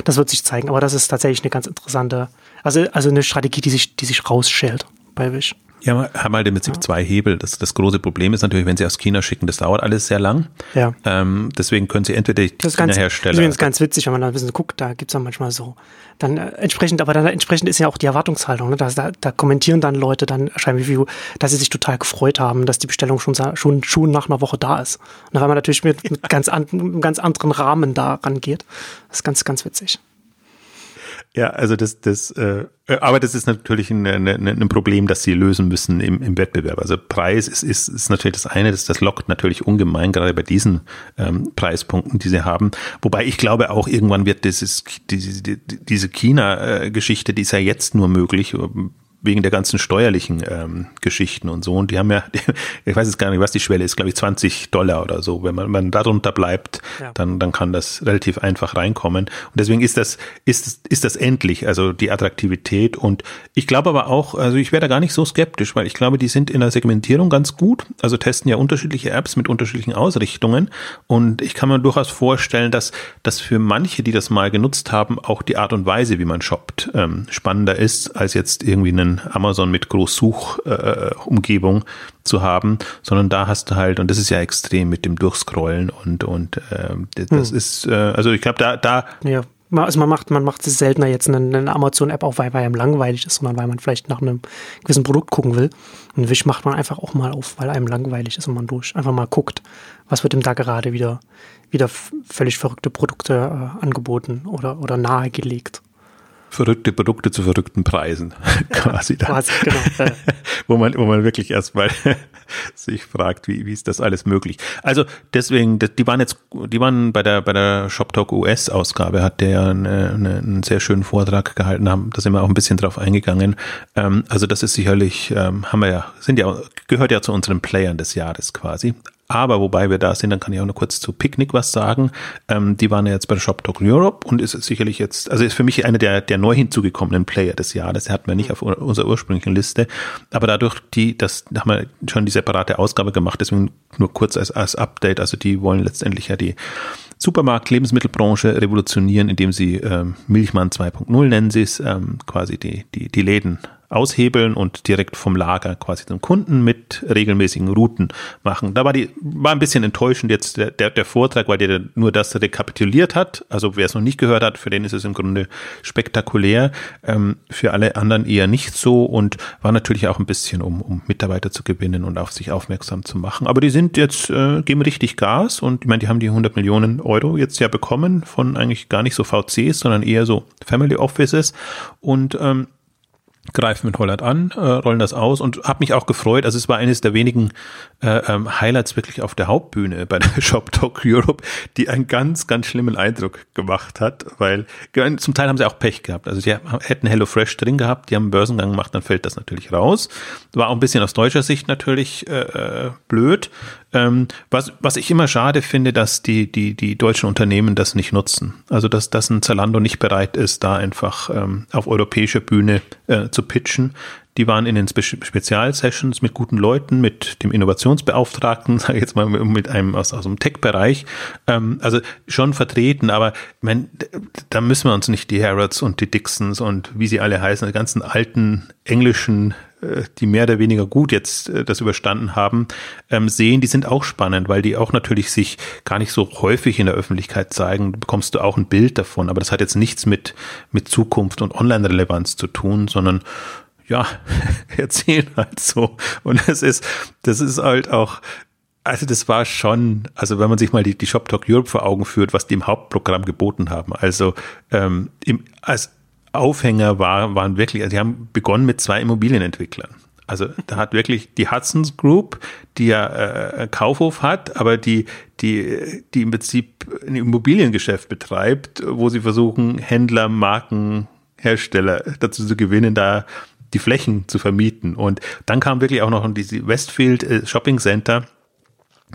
Das wird sich zeigen. Aber das ist tatsächlich eine ganz interessante, also, also eine Strategie, die sich, die sich rausschält bei Wish. Ja, haben halt im Prinzip ja. zwei Hebel. Das, das große Problem ist natürlich, wenn sie aus China schicken, das dauert alles sehr lang. Ja. Ähm, deswegen können sie entweder die China-Hersteller. Das ist ganz witzig, wenn man da ein bisschen guckt, da gibt's dann manchmal so. Dann äh, entsprechend, aber dann entsprechend ist ja auch die Erwartungshaltung. Ne? Da, da, da kommentieren dann Leute dann schreiben wie, dass sie sich total gefreut haben, dass die Bestellung schon, schon, schon nach einer Woche da ist. Und weil man natürlich mit, mit ganz, an, einem ganz anderen Rahmen da rangeht. Das ist ganz, ganz witzig. Ja, also das, das, äh, aber das ist natürlich ein, ein, ein Problem, das sie lösen müssen im, im Wettbewerb. Also Preis ist, ist, ist natürlich das eine, das, das lockt natürlich ungemein, gerade bei diesen ähm, Preispunkten, die sie haben. Wobei ich glaube auch irgendwann wird dieses, diese, diese China-Geschichte, die ist ja jetzt nur möglich, wegen der ganzen steuerlichen ähm, Geschichten und so. Und die haben ja, [LAUGHS] ich weiß jetzt gar nicht, was die Schwelle ist, glaube ich 20 Dollar oder so. Wenn man, man darunter bleibt, ja. dann, dann kann das relativ einfach reinkommen. Und deswegen ist das, ist, ist das endlich, also die Attraktivität. Und ich glaube aber auch, also ich wäre da gar nicht so skeptisch, weil ich glaube, die sind in der Segmentierung ganz gut. Also testen ja unterschiedliche Apps mit unterschiedlichen Ausrichtungen. Und ich kann mir durchaus vorstellen, dass, dass für manche, die das mal genutzt haben, auch die Art und Weise, wie man shoppt, ähm, spannender ist, als jetzt irgendwie einen Amazon mit Großsuchumgebung äh, zu haben, sondern da hast du halt, und das ist ja extrem mit dem Durchscrollen und, und äh, das hm. ist, äh, also ich glaube, da, da. Ja. Also man macht, man macht es seltener jetzt eine, eine Amazon-App auch, weil, weil einem langweilig ist, sondern weil man vielleicht nach einem gewissen Produkt gucken will. Und Wish macht man einfach auch mal auf, weil einem langweilig ist und man durch einfach mal guckt, was wird ihm da gerade wieder, wieder völlig verrückte Produkte äh, angeboten oder, oder nahegelegt verrückte Produkte zu verrückten Preisen [LAUGHS] quasi da. Quasi, genau. [LAUGHS] wo man, wo man wirklich erstmal [LAUGHS] sich fragt, wie, wie ist das alles möglich? Also deswegen, die waren jetzt, die waren bei der, bei der Shop Talk US Ausgabe, hat der eine, eine, einen sehr schönen Vortrag gehalten, haben, da sind wir auch ein bisschen drauf eingegangen. Ähm, also das ist sicherlich, ähm, haben wir ja, sind ja, gehört ja zu unseren Playern des Jahres quasi. Aber wobei wir da sind, dann kann ich auch noch kurz zu Picknick was sagen. Ähm, die waren ja jetzt bei der Shop Talk Europe und ist sicherlich jetzt, also ist für mich einer der, der neu hinzugekommenen Player des Jahres. Der hatten wir nicht auf unserer ursprünglichen Liste. Aber dadurch, die, das da haben wir schon die separate Ausgabe gemacht, deswegen nur kurz als, als Update. Also die wollen letztendlich ja die Supermarkt-Lebensmittelbranche revolutionieren, indem sie ähm, Milchmann 2.0 nennen sie es, ähm, quasi die, die, die Läden aushebeln und direkt vom Lager quasi zum Kunden mit regelmäßigen Routen machen. Da war die, war ein bisschen enttäuschend jetzt der, der, der Vortrag, weil der nur das rekapituliert hat. Also wer es noch nicht gehört hat, für den ist es im Grunde spektakulär. Ähm, für alle anderen eher nicht so und war natürlich auch ein bisschen, um, um Mitarbeiter zu gewinnen und auf sich aufmerksam zu machen. Aber die sind jetzt, äh, geben richtig Gas und ich meine, die haben die 100 Millionen Euro jetzt ja bekommen von eigentlich gar nicht so VCs, sondern eher so Family Offices und ähm, greifen mit Holland an, äh, rollen das aus und habe mich auch gefreut. Also es war eines der wenigen äh, ähm, Highlights wirklich auf der Hauptbühne bei der [LAUGHS] Shop Talk Europe, die einen ganz, ganz schlimmen Eindruck gemacht hat, weil zum Teil haben sie auch Pech gehabt. Also die hätten HelloFresh drin gehabt, die haben einen Börsengang gemacht, dann fällt das natürlich raus. War auch ein bisschen aus deutscher Sicht natürlich äh, äh blöd. Ähm, was, was ich immer schade finde, dass die, die, die deutschen Unternehmen das nicht nutzen. Also dass, dass ein Zalando nicht bereit ist, da einfach ähm, auf europäischer Bühne äh, zu pitchen. Die waren in den Spe Spezialsessions mit guten Leuten, mit dem Innovationsbeauftragten, [LAUGHS] sage ich jetzt mal, mit einem aus, aus dem Tech-Bereich, ähm, also schon vertreten, aber mein, da müssen wir uns nicht die Harrods und die Dixons und wie sie alle heißen, die ganzen alten englischen die mehr oder weniger gut jetzt äh, das überstanden haben, ähm, sehen, die sind auch spannend, weil die auch natürlich sich gar nicht so häufig in der Öffentlichkeit zeigen. Da bekommst du auch ein Bild davon, aber das hat jetzt nichts mit, mit Zukunft und Online-Relevanz zu tun, sondern ja, [LAUGHS] erzählen halt so. Und das ist, das ist halt auch, also das war schon, also wenn man sich mal die, die Shop Talk Europe vor Augen führt, was die im Hauptprogramm geboten haben. Also ähm, im, als Aufhänger war, waren wirklich, also die haben begonnen mit zwei Immobilienentwicklern. Also da hat wirklich die Hudson's Group, die ja äh, Kaufhof hat, aber die, die, die im Prinzip ein Immobiliengeschäft betreibt, wo sie versuchen, Händler, Marken, Hersteller dazu zu gewinnen, da die Flächen zu vermieten. Und dann kam wirklich auch noch diese Westfield äh, Shopping Center,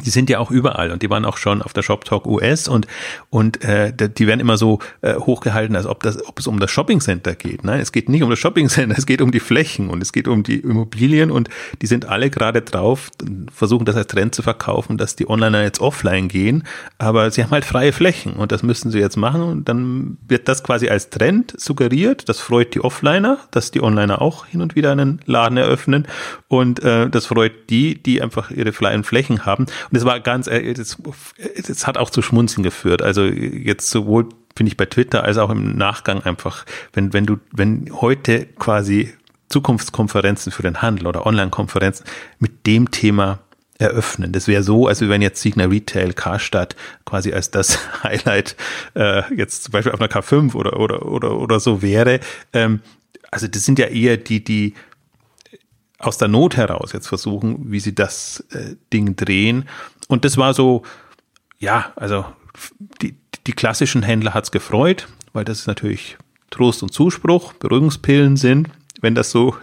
die sind ja auch überall und die waren auch schon auf der Shop Talk US und und äh, die werden immer so äh, hochgehalten, als ob das ob es um das Shopping Center geht. Nein, es geht nicht um das Shopping Center, [LAUGHS] es geht um die Flächen und es geht um die Immobilien und die sind alle gerade drauf, versuchen das als Trend zu verkaufen, dass die Onliner jetzt offline gehen, aber sie haben halt freie Flächen und das müssen sie jetzt machen und dann wird das quasi als Trend suggeriert. Das freut die Offliner, dass die Onliner auch hin und wieder einen Laden eröffnen und äh, das freut die, die einfach ihre freien Flächen haben und es war ganz, äh, das, das hat auch zu Schmunzeln geführt. Also jetzt sowohl finde ich bei Twitter als auch im Nachgang einfach, wenn, wenn du, wenn heute quasi Zukunftskonferenzen für den Handel oder Online-Konferenzen mit dem Thema eröffnen. Das wäre so, als wenn jetzt Signa Retail Karstadt quasi als das [LAUGHS] Highlight äh, jetzt zum Beispiel auf einer K5 oder oder oder oder so wäre. Ähm, also das sind ja eher die die aus der Not heraus jetzt versuchen, wie sie das äh, Ding drehen. Und das war so, ja, also die, die klassischen Händler hat's gefreut, weil das natürlich Trost und Zuspruch, Beruhigungspillen sind, wenn das so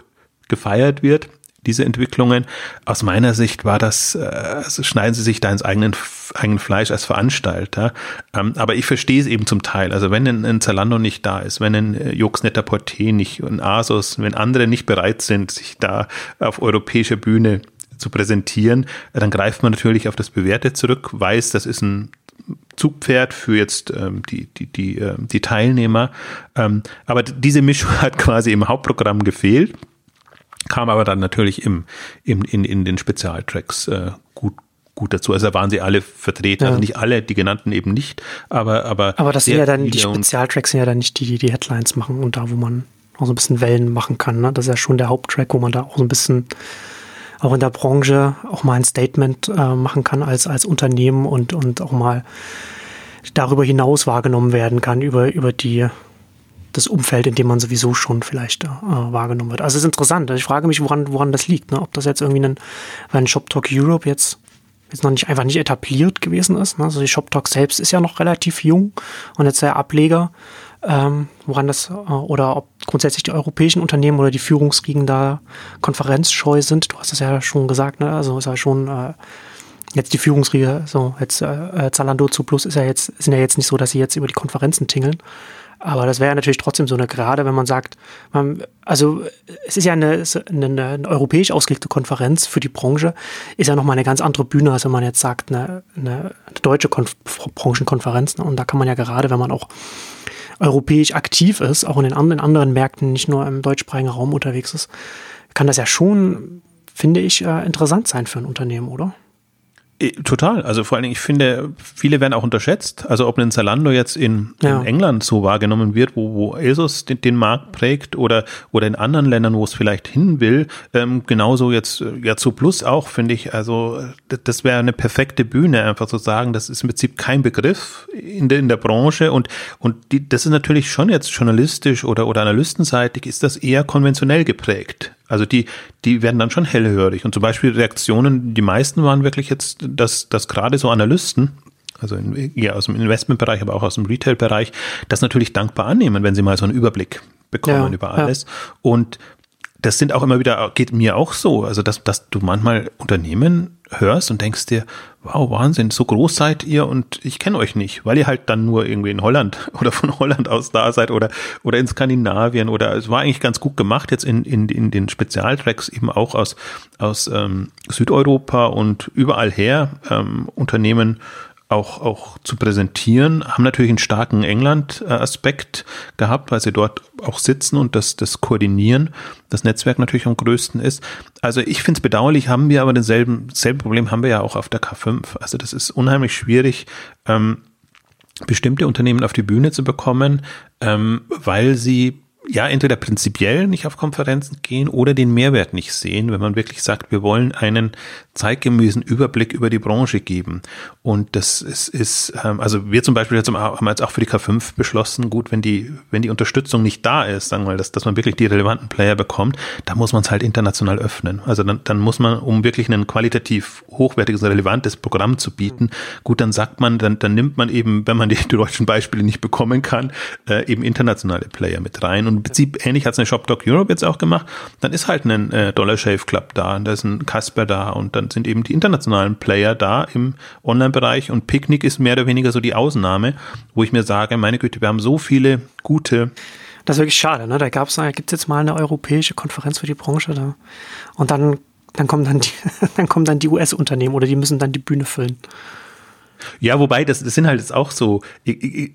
gefeiert wird diese Entwicklungen. Aus meiner Sicht war das, äh, also schneiden sie sich da ins eigenen, eigenen Fleisch als Veranstalter. Ähm, aber ich verstehe es eben zum Teil. Also wenn ein, Zalando nicht da ist, wenn ein äh, Jux Porté nicht, ein Asos, wenn andere nicht bereit sind, sich da auf europäischer Bühne zu präsentieren, dann greift man natürlich auf das Bewährte zurück, weiß, das ist ein Zugpferd für jetzt ähm, die, die, die, äh, die Teilnehmer. Ähm, aber diese Mischung [LAUGHS] hat quasi im Hauptprogramm gefehlt kam aber dann natürlich im, im, in, in den Spezialtracks äh, gut gut dazu. Also da waren sie alle vertreten, ja. also nicht alle, die genannten eben nicht, aber aber aber das sind ja dann die Spezialtracks sind ja dann nicht die, die die Headlines machen und da, wo man auch so ein bisschen Wellen machen kann. Ne? Das ist ja schon der Haupttrack, wo man da auch so ein bisschen auch in der Branche auch mal ein Statement äh, machen kann als als Unternehmen und und auch mal darüber hinaus wahrgenommen werden kann über über die das Umfeld, in dem man sowieso schon vielleicht äh, wahrgenommen wird. Also es ist interessant. Ich frage mich, woran, woran das liegt. Ne? Ob das jetzt irgendwie ein, ein Shop Talk Europe jetzt, jetzt noch nicht einfach nicht etabliert gewesen ist. Ne? Also die Shop Talk selbst ist ja noch relativ jung und jetzt der Ableger, ähm, woran das, äh, oder ob grundsätzlich die europäischen Unternehmen oder die Führungsriegen da konferenzscheu sind. Du hast es ja schon gesagt, ne? Also ist ja schon äh, jetzt die Führungsriege, so jetzt äh, Zalando zu Plus ist ja jetzt, sind ja jetzt nicht so, dass sie jetzt über die Konferenzen tingeln. Aber das wäre natürlich trotzdem so eine, gerade wenn man sagt, man, also es ist ja eine, eine, eine, europäisch ausgelegte Konferenz für die Branche, ist ja nochmal eine ganz andere Bühne, als wenn man jetzt sagt, eine, eine deutsche Konf Branchenkonferenz. Ne? Und da kann man ja gerade, wenn man auch europäisch aktiv ist, auch in den anderen, anderen Märkten, nicht nur im deutschsprachigen Raum unterwegs ist, kann das ja schon, finde ich, äh, interessant sein für ein Unternehmen, oder? Äh, total. Also vor allen Dingen, ich finde, viele werden auch unterschätzt. Also ob ein Zalando jetzt in, ja. in England so wahrgenommen wird, wo, wo ASOS den, den, Markt prägt oder, oder in anderen Ländern, wo es vielleicht hin will, ähm, genauso jetzt äh, ja zu Plus auch, finde ich. Also das wäre eine perfekte Bühne, einfach zu sagen, das ist im Prinzip kein Begriff in der, in der Branche und, und die, das ist natürlich schon jetzt journalistisch oder, oder analystenseitig ist das eher konventionell geprägt. Also die, die werden dann schon hellhörig. Und zum Beispiel Reaktionen, die meisten waren wirklich jetzt, dass, dass gerade so Analysten, also in, ja, aus dem Investmentbereich, aber auch aus dem Retail-Bereich, das natürlich dankbar annehmen, wenn sie mal so einen Überblick bekommen ja, über alles. Ja. Und das sind auch immer wieder, geht mir auch so, also dass, dass du manchmal Unternehmen hörst und denkst dir, wow, Wahnsinn, so groß seid ihr und ich kenne euch nicht, weil ihr halt dann nur irgendwie in Holland [LAUGHS] oder von Holland aus da seid oder, oder in Skandinavien oder es war eigentlich ganz gut gemacht jetzt in, in, in den Spezialtracks eben auch aus, aus ähm, Südeuropa und überall her ähm, Unternehmen auch, auch zu präsentieren, haben natürlich einen starken England-Aspekt gehabt, weil sie dort auch sitzen und das, das koordinieren, das Netzwerk natürlich am größten ist. Also ich finde es bedauerlich, haben wir aber denselben, selben Problem haben wir ja auch auf der K5. Also das ist unheimlich schwierig, ähm, bestimmte Unternehmen auf die Bühne zu bekommen, ähm, weil sie ja, entweder prinzipiell nicht auf Konferenzen gehen oder den Mehrwert nicht sehen, wenn man wirklich sagt, wir wollen einen zeitgemäßen Überblick über die Branche geben. Und das ist, ist ähm, also wir zum Beispiel jetzt haben jetzt auch für die K5 beschlossen, gut, wenn die, wenn die Unterstützung nicht da ist, sagen wir mal, dass, dass man wirklich die relevanten Player bekommt, da muss man es halt international öffnen. Also dann, dann muss man, um wirklich ein qualitativ hochwertiges, relevantes Programm zu bieten, gut, dann sagt man, dann, dann nimmt man eben, wenn man die, die deutschen Beispiele nicht bekommen kann, äh, eben internationale Player mit rein. Und im Prinzip ähnlich hat es eine ShopDoc Europe jetzt auch gemacht. Dann ist halt ein äh, Dollar Shave Club da, da ist ein Casper da und dann sind eben die internationalen Player da im Online-Bereich und Picknick ist mehr oder weniger so die Ausnahme, wo ich mir sage, meine Güte, wir haben so viele gute das ist wirklich schade, ne? Da gab's, gibt's jetzt mal eine europäische Konferenz für die Branche da. Und dann, dann kommen dann die, [LAUGHS] dann kommen dann die US-Unternehmen oder die müssen dann die Bühne füllen. Ja, wobei, das, das sind halt jetzt auch so,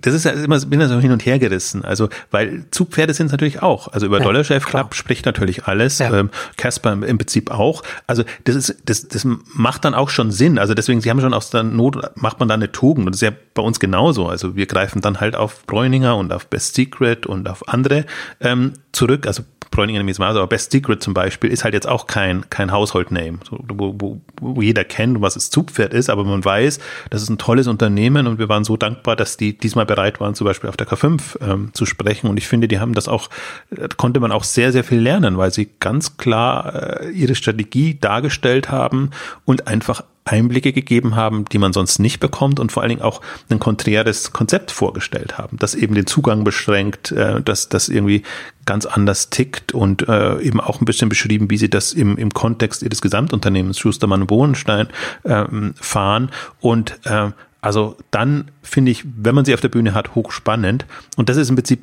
das ist ja immer, bin da so hin und her gerissen. Also, weil Zugpferde sind es natürlich auch. Also über ja, Dollarchef Club spricht natürlich alles, ja. ähm, Casper im, im Prinzip auch. Also das ist, das, das macht dann auch schon Sinn. Also deswegen, sie haben schon aus der Not, macht man da eine Tugend. Und das ist ja bei uns genauso. Also wir greifen dann halt auf Bräuninger und auf Best Secret und auf andere ähm, zurück. Also Bräuninger nämlich mal, aber Best Secret zum Beispiel ist halt jetzt auch kein, kein Household-Name, wo, wo, wo jeder kennt, was es Zugpferd ist, aber man weiß, das ist ein tolles Unternehmen und wir waren so dankbar, dass die diesmal bereit waren, zum Beispiel auf der K5 ähm, zu sprechen. Und ich finde, die haben das auch, äh, konnte man auch sehr, sehr viel lernen, weil sie ganz klar äh, ihre Strategie dargestellt haben und einfach Einblicke gegeben haben, die man sonst nicht bekommt und vor allen Dingen auch ein konträres Konzept vorgestellt haben, das eben den Zugang beschränkt, äh, dass das irgendwie ganz anders tickt und äh, eben auch ein bisschen beschrieben, wie sie das im, im Kontext ihres Gesamtunternehmens Schustermann Bohnenstein ähm, fahren und äh, also dann finde ich, wenn man sie auf der Bühne hat, hochspannend. Und das ist im Prinzip,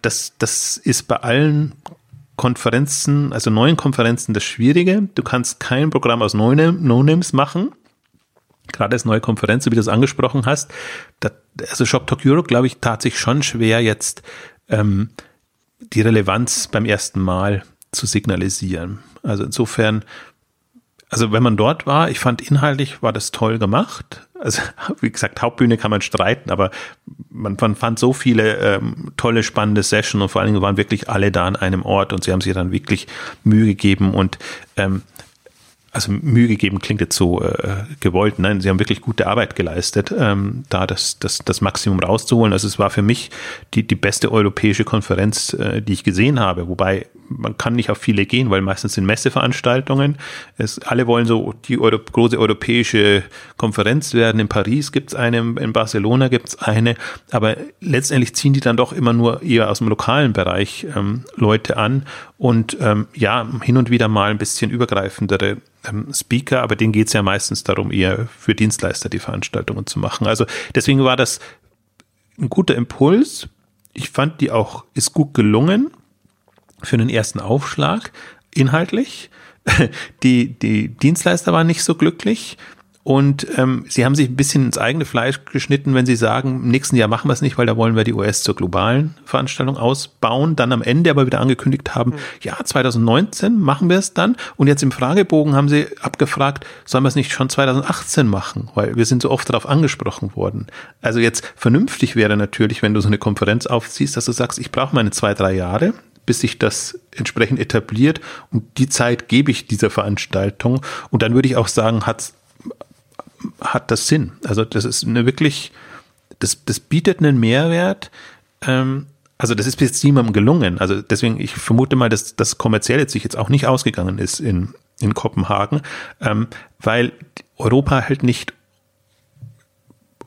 das, das ist bei allen Konferenzen, also neuen Konferenzen das Schwierige. Du kannst kein Programm aus No-Names machen. Gerade als neue Konferenz, wie du das angesprochen hast. Das, also Shop Talk Europe, glaube ich, tat sich schon schwer, jetzt ähm, die Relevanz beim ersten Mal zu signalisieren. Also insofern also wenn man dort war, ich fand inhaltlich war das toll gemacht. Also [LAUGHS] wie gesagt, Hauptbühne kann man streiten, aber man, man fand so viele ähm, tolle, spannende Sessions und vor allen Dingen waren wirklich alle da an einem Ort und sie haben sich dann wirklich Mühe gegeben und ähm, also Mühe gegeben klingt jetzt so äh, gewollt. Nein, sie haben wirklich gute Arbeit geleistet, ähm, da das, das, das Maximum rauszuholen. Also es war für mich die, die beste europäische Konferenz, äh, die ich gesehen habe. Wobei man kann nicht auf viele gehen, weil meistens sind Messeveranstaltungen. Es, alle wollen so die Euro, große europäische Konferenz werden. In Paris gibt es eine, in Barcelona gibt es eine. Aber letztendlich ziehen die dann doch immer nur eher aus dem lokalen Bereich ähm, Leute an und ähm, ja, hin und wieder mal ein bisschen übergreifendere ähm, Speaker, aber denen geht es ja meistens darum, eher für Dienstleister die Veranstaltungen zu machen. Also deswegen war das ein guter Impuls. Ich fand die auch, ist gut gelungen für den ersten Aufschlag, inhaltlich. [LAUGHS] Die, die Dienstleister waren nicht so glücklich. Und ähm, sie haben sich ein bisschen ins eigene Fleisch geschnitten, wenn sie sagen, im nächsten Jahr machen wir es nicht, weil da wollen wir die US zur globalen Veranstaltung ausbauen. Dann am Ende aber wieder angekündigt haben, mhm. ja, 2019 machen wir es dann. Und jetzt im Fragebogen haben sie abgefragt, sollen wir es nicht schon 2018 machen? Weil wir sind so oft darauf angesprochen worden. Also jetzt vernünftig wäre natürlich, wenn du so eine Konferenz aufziehst, dass du sagst, ich brauche meine zwei, drei Jahre, bis sich das entsprechend etabliert. Und die Zeit gebe ich dieser Veranstaltung. Und dann würde ich auch sagen, hat hat das Sinn. Also das ist eine wirklich, das, das bietet einen Mehrwert. Ähm, also das ist bis jetzt niemandem gelungen. Also deswegen, ich vermute mal, dass das kommerziell jetzt sich jetzt auch nicht ausgegangen ist in, in Kopenhagen, ähm, weil Europa halt nicht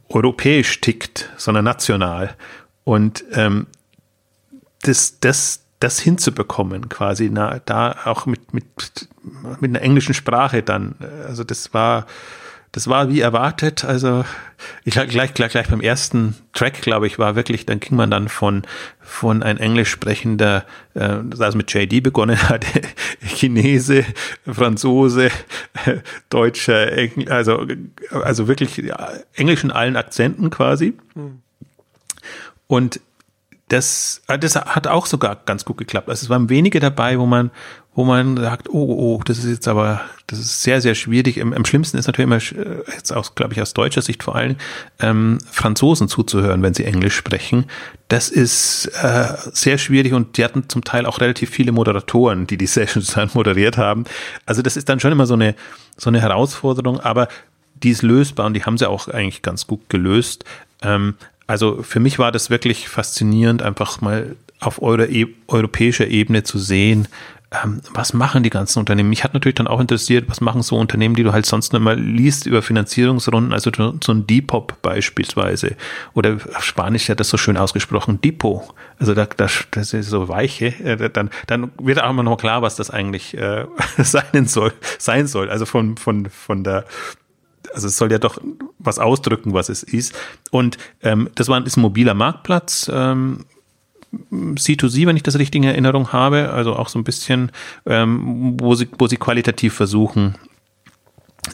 europäisch tickt, sondern national. Und ähm, das, das, das hinzubekommen, quasi, na, da auch mit, mit, mit einer englischen Sprache dann. Also das war, das war wie erwartet. Also ich gleich, gleich, gleich beim ersten Track, glaube ich, war wirklich, dann ging man dann von, von ein englisch sprechender, äh, das mit JD begonnen [LAUGHS] hat, Chinese, Franzose, [LAUGHS] Deutscher, Engl also, also wirklich ja, Englisch in allen Akzenten quasi. Mhm. Und das, das hat auch sogar ganz gut geklappt. Also es waren wenige dabei, wo man, wo man sagt, oh, oh, das ist jetzt aber, das ist sehr, sehr schwierig. Am, am schlimmsten ist natürlich immer, äh, jetzt auch, glaube ich, aus deutscher Sicht vor allem, ähm, Franzosen zuzuhören, wenn sie Englisch sprechen. Das ist äh, sehr schwierig und die hatten zum Teil auch relativ viele Moderatoren, die die Sessions [LAUGHS] dann moderiert haben. Also das ist dann schon immer so eine, so eine Herausforderung, aber die ist lösbar und die haben sie auch eigentlich ganz gut gelöst. Ähm, also für mich war das wirklich faszinierend, einfach mal auf eure, e europäischer Ebene zu sehen, ähm, was machen die ganzen Unternehmen? Mich hat natürlich dann auch interessiert, was machen so Unternehmen, die du halt sonst nicht mal liest über Finanzierungsrunden, also so ein Depop beispielsweise. Oder auf Spanisch hat das so schön ausgesprochen, Depot. Also da, das, das ist so weiche. Äh, dann, dann wird auch immer noch klar, was das eigentlich äh, [LAUGHS] sein soll, sein soll. Also von, von, von der also es soll ja doch was ausdrücken, was es ist. Und ähm, das war ist ein mobiler Marktplatz. Ähm, C2C, wenn ich das richtig in Erinnerung habe, also auch so ein bisschen, ähm, wo, sie, wo sie qualitativ versuchen,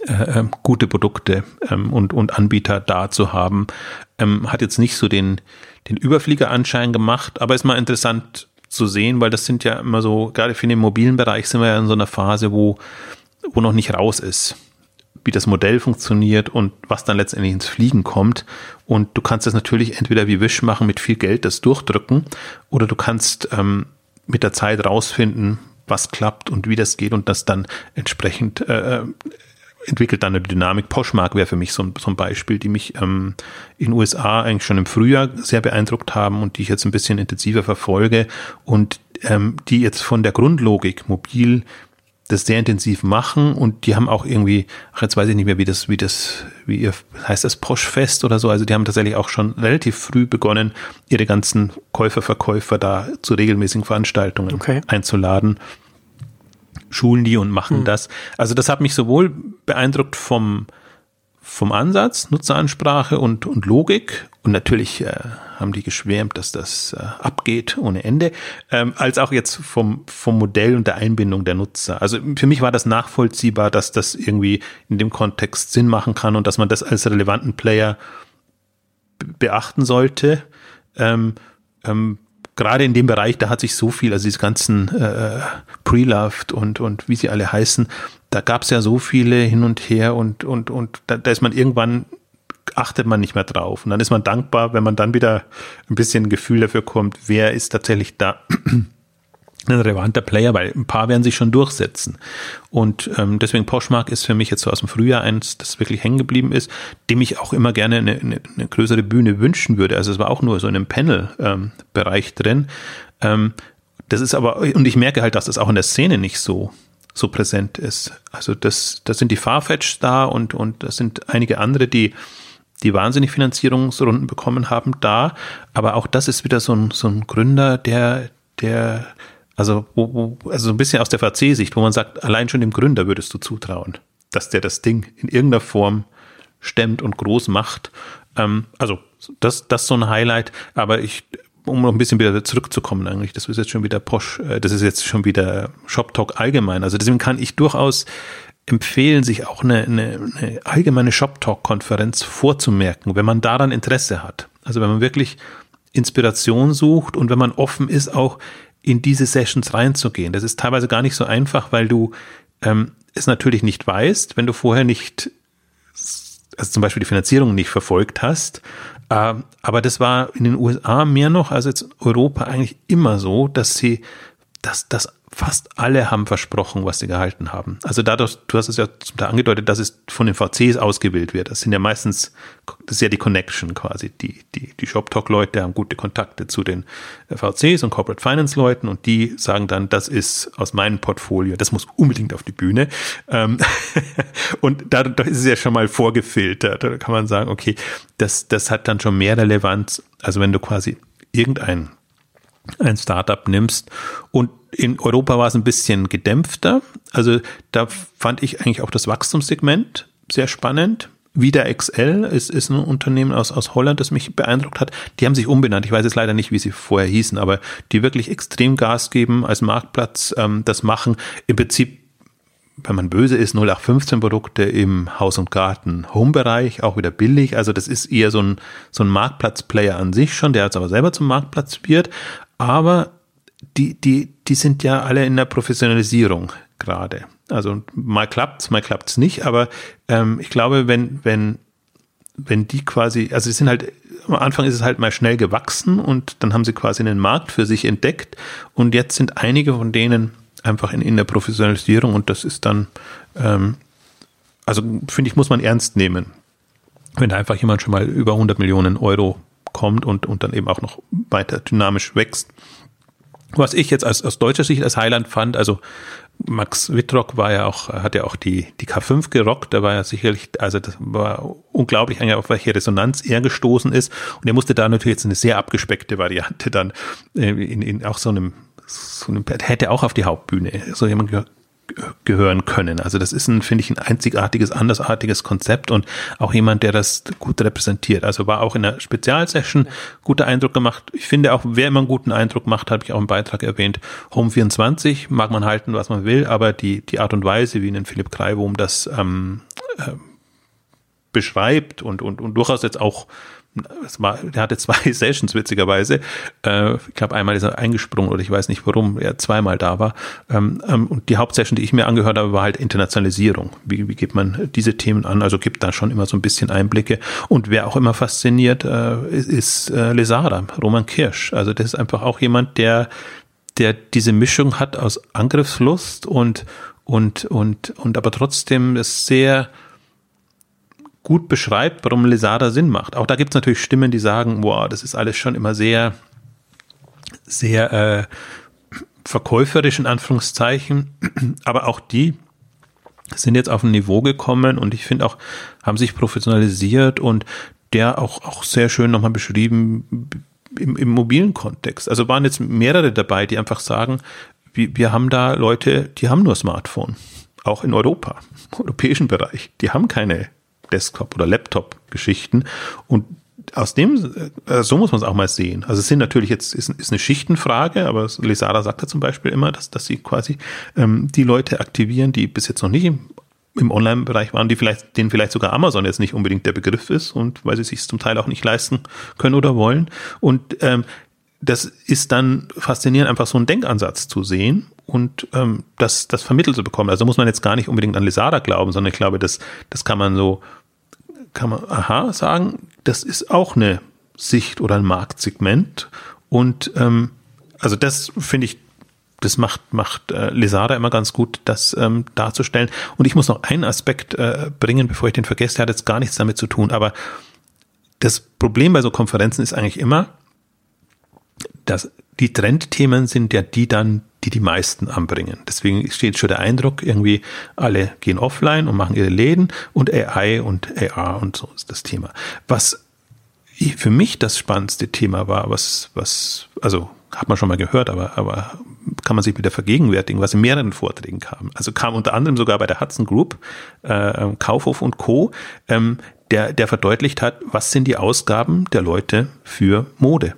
äh, ähm, gute Produkte ähm, und, und Anbieter da zu haben. Ähm, hat jetzt nicht so den, den Überfliegeranschein gemacht, aber ist mal interessant zu sehen, weil das sind ja immer so, gerade für den mobilen Bereich sind wir ja in so einer Phase, wo, wo noch nicht raus ist wie das Modell funktioniert und was dann letztendlich ins Fliegen kommt. Und du kannst das natürlich entweder wie Wish machen, mit viel Geld das durchdrücken, oder du kannst ähm, mit der Zeit rausfinden, was klappt und wie das geht und das dann entsprechend äh, äh entwickelt dann eine Dynamik. Poshmark wäre für mich so ein, so ein Beispiel, die mich ähm, in USA eigentlich schon im Frühjahr sehr beeindruckt haben und die ich jetzt ein bisschen intensiver verfolge und ähm, die jetzt von der Grundlogik mobil das sehr intensiv machen und die haben auch irgendwie, ach jetzt weiß ich nicht mehr, wie das, wie das, wie ihr, heißt das Poschfest oder so, also die haben tatsächlich auch schon relativ früh begonnen, ihre ganzen Käufer, Verkäufer da zu regelmäßigen Veranstaltungen okay. einzuladen. Schulen die und machen hm. das. Also das hat mich sowohl beeindruckt vom, vom Ansatz, Nutzeransprache und, und Logik. Und natürlich äh, haben die geschwärmt, dass das äh, abgeht ohne Ende, ähm, als auch jetzt vom, vom Modell und der Einbindung der Nutzer. Also für mich war das nachvollziehbar, dass das irgendwie in dem Kontext Sinn machen kann und dass man das als relevanten Player beachten sollte. Ähm, ähm, gerade in dem Bereich, da hat sich so viel, also diese ganzen äh, Pre-Loved und, und wie sie alle heißen, da gab es ja so viele hin und her und, und, und da, da ist man irgendwann achtet man nicht mehr drauf. Und dann ist man dankbar, wenn man dann wieder ein bisschen Gefühl dafür kommt, wer ist tatsächlich da ein relevanter Player, weil ein paar werden sich schon durchsetzen. Und ähm, deswegen Poshmark ist für mich jetzt so aus dem Frühjahr eins, das wirklich hängen geblieben ist, dem ich auch immer gerne eine, eine, eine größere Bühne wünschen würde. Also es war auch nur so in einem Panel-Bereich ähm, drin. Ähm, das ist aber, und ich merke halt, dass das auch in der Szene nicht so so präsent ist. Also das, das sind die Farfetch da und, und das sind einige andere, die, die wahnsinnig Finanzierungsrunden bekommen haben da. Aber auch das ist wieder so ein, so ein Gründer, der, der Also, wo, wo, also so ein bisschen aus der VC-Sicht, wo man sagt, allein schon dem Gründer würdest du zutrauen, dass der das Ding in irgendeiner Form stemmt und groß macht. Ähm, also, das, das ist so ein Highlight, aber ich, um noch ein bisschen wieder zurückzukommen eigentlich, das ist jetzt schon wieder Posch, äh, das ist jetzt schon wieder Shop Talk allgemein. Also deswegen kann ich durchaus empfehlen, sich auch eine, eine, eine allgemeine Shop Talk Konferenz vorzumerken, wenn man daran Interesse hat. Also wenn man wirklich Inspiration sucht und wenn man offen ist, auch in diese Sessions reinzugehen. Das ist teilweise gar nicht so einfach, weil du ähm, es natürlich nicht weißt, wenn du vorher nicht, also zum Beispiel die Finanzierung nicht verfolgt hast. Äh, aber das war in den USA mehr noch als jetzt Europa eigentlich immer so, dass sie, dass das fast alle haben versprochen, was sie gehalten haben. Also dadurch, du hast es ja zum Teil angedeutet, dass es von den VCs ausgewählt wird. Das sind ja meistens, das ist ja die Connection quasi. Die, die, die Shop-Talk-Leute haben gute Kontakte zu den VCs und Corporate Finance-Leuten und die sagen dann, das ist aus meinem Portfolio, das muss unbedingt auf die Bühne. Ähm, [LAUGHS] und dadurch ist es ja schon mal vorgefiltert. Da kann man sagen, okay, das, das hat dann schon mehr Relevanz. Also wenn du quasi irgendein ein Startup nimmst und in Europa war es ein bisschen gedämpfter. Also da fand ich eigentlich auch das Wachstumssegment sehr spannend. Wieder XL ist, ist ein Unternehmen aus, aus Holland, das mich beeindruckt hat. Die haben sich umbenannt. Ich weiß jetzt leider nicht, wie sie vorher hießen, aber die wirklich extrem Gas geben als Marktplatz, ähm, das machen. Im Prinzip, wenn man böse ist, 0815 Produkte im Haus- und Garten-Home-Bereich, auch wieder billig. Also das ist eher so ein, so ein Marktplatz-Player an sich schon, der jetzt aber selber zum Marktplatz wird. Aber die, die, die sind ja alle in der Professionalisierung gerade. Also mal klappt's, mal klappt's nicht, aber ähm, ich glaube, wenn, wenn, wenn die quasi, also sie sind halt, am Anfang ist es halt mal schnell gewachsen und dann haben sie quasi einen Markt für sich entdeckt und jetzt sind einige von denen einfach in, in der Professionalisierung und das ist dann, ähm, also finde ich, muss man ernst nehmen. Wenn da einfach jemand schon mal über 100 Millionen Euro kommt und, und dann eben auch noch weiter dynamisch wächst. Was ich jetzt als, aus deutscher Sicht als Highland fand, also Max Wittrock war ja auch, hat ja auch die, die K5 gerockt, da war ja sicherlich, also das war unglaublich, auf welche Resonanz er gestoßen ist. Und er musste da natürlich jetzt eine sehr abgespeckte Variante dann äh, in, in auch so einem, so einem hätte auch auf die Hauptbühne so jemand gehören können. Also das ist ein, finde ich, ein einzigartiges, andersartiges Konzept und auch jemand, der das gut repräsentiert. Also war auch in der Spezialsession guter Eindruck gemacht. Ich finde auch, wer immer einen guten Eindruck macht, habe ich auch im Beitrag erwähnt. Home 24 mag man halten, was man will, aber die, die Art und Weise, wie in Philipp Kreiwurm das ähm, äh, beschreibt und, und, und durchaus jetzt auch es war, der hatte zwei [LAUGHS] Sessions witzigerweise. Äh, ich glaube, einmal ist er eingesprungen oder ich weiß nicht warum er zweimal da war. Ähm, ähm, und die Hauptsession, die ich mir angehört habe, war halt Internationalisierung. Wie, wie geht man diese Themen an? Also gibt da schon immer so ein bisschen Einblicke. Und wer auch immer fasziniert, äh, ist, äh, Lesara, Roman Kirsch. Also das ist einfach auch jemand, der der diese Mischung hat aus Angriffslust und und und und aber trotzdem ist sehr gut beschreibt, warum Lesada Sinn macht. Auch da gibt es natürlich Stimmen, die sagen, wow, das ist alles schon immer sehr, sehr äh, verkäuferisch in Anführungszeichen. Aber auch die sind jetzt auf ein Niveau gekommen und ich finde auch, haben sich professionalisiert und der auch, auch sehr schön nochmal beschrieben im, im mobilen Kontext. Also waren jetzt mehrere dabei, die einfach sagen, wir, wir haben da Leute, die haben nur Smartphone. Auch in Europa, im europäischen Bereich. Die haben keine Desktop- oder Laptop-Geschichten. Und aus dem, äh, so muss man es auch mal sehen. Also es sind natürlich jetzt, ist, ist eine Schichtenfrage, aber Lesara sagt ja zum Beispiel immer, dass, dass sie quasi ähm, die Leute aktivieren, die bis jetzt noch nicht im, im Online-Bereich waren, die vielleicht, denen vielleicht sogar Amazon jetzt nicht unbedingt der Begriff ist und weil sie sich zum Teil auch nicht leisten können oder wollen. Und ähm, das ist dann faszinierend, einfach so einen Denkansatz zu sehen und ähm, das, das vermittelt zu bekommen. Also muss man jetzt gar nicht unbedingt an Lisada glauben, sondern ich glaube, das, das kann man so, kann man, aha, sagen, das ist auch eine Sicht oder ein Marktsegment. Und ähm, also das finde ich, das macht, macht äh, Lisada immer ganz gut, das ähm, darzustellen. Und ich muss noch einen Aspekt äh, bringen, bevor ich den vergesse, der hat jetzt gar nichts damit zu tun, aber das Problem bei so Konferenzen ist eigentlich immer, dass die Trendthemen sind ja die dann, die die meisten anbringen. Deswegen steht schon der Eindruck, irgendwie alle gehen offline und machen ihre Läden und AI und AR und so ist das Thema. Was für mich das spannendste Thema war, was, was, also hat man schon mal gehört, aber, aber kann man sich wieder vergegenwärtigen, was in mehreren Vorträgen kam. Also kam unter anderem sogar bei der Hudson Group, äh, Kaufhof und Co., ähm, der, der verdeutlicht hat, was sind die Ausgaben der Leute für Mode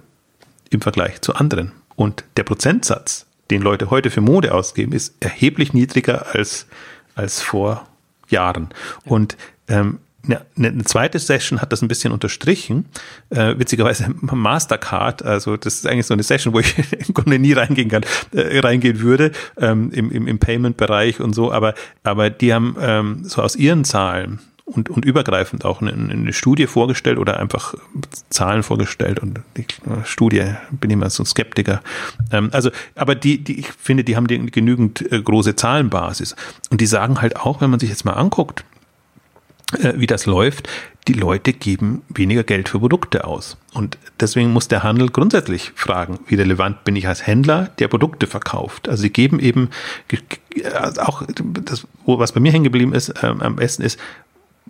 im Vergleich zu anderen. Und der Prozentsatz, den Leute heute für Mode ausgeben, ist erheblich niedriger als, als vor Jahren. Und ähm, eine, eine zweite Session hat das ein bisschen unterstrichen. Äh, witzigerweise [LAUGHS] Mastercard, also das ist eigentlich so eine Session, wo ich [LAUGHS] im Grunde nie reingehen kann, äh, reingehen würde, ähm, im, im, im Payment-Bereich und so, aber, aber die haben ähm, so aus ihren Zahlen und, und übergreifend auch eine, eine Studie vorgestellt oder einfach Zahlen vorgestellt und die Studie bin ich immer so ein Skeptiker. Ähm, also, aber die, die, ich finde, die haben die genügend äh, große Zahlenbasis und die sagen halt auch, wenn man sich jetzt mal anguckt, äh, wie das läuft, die Leute geben weniger Geld für Produkte aus. Und deswegen muss der Handel grundsätzlich fragen, wie relevant bin ich als Händler, der Produkte verkauft. Also sie geben eben also auch das, was bei mir hängen geblieben ist, ähm, am besten ist,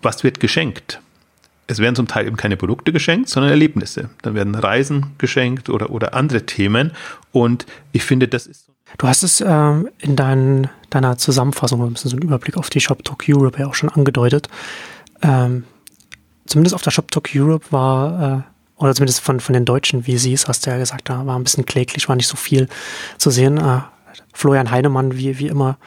was wird geschenkt? Es werden zum Teil eben keine Produkte geschenkt, sondern Erlebnisse. Dann werden Reisen geschenkt oder, oder andere Themen. Und ich finde, das ist. Du hast es ähm, in dein, deiner Zusammenfassung, ein bisschen so einen Überblick auf die Shop Talk Europe ja auch schon angedeutet. Ähm, zumindest auf der Shop Talk Europe war, äh, oder zumindest von, von den deutschen VCs, hast du ja gesagt, da war ein bisschen kläglich, war nicht so viel zu sehen. Äh, Florian Heinemann, wie, wie immer,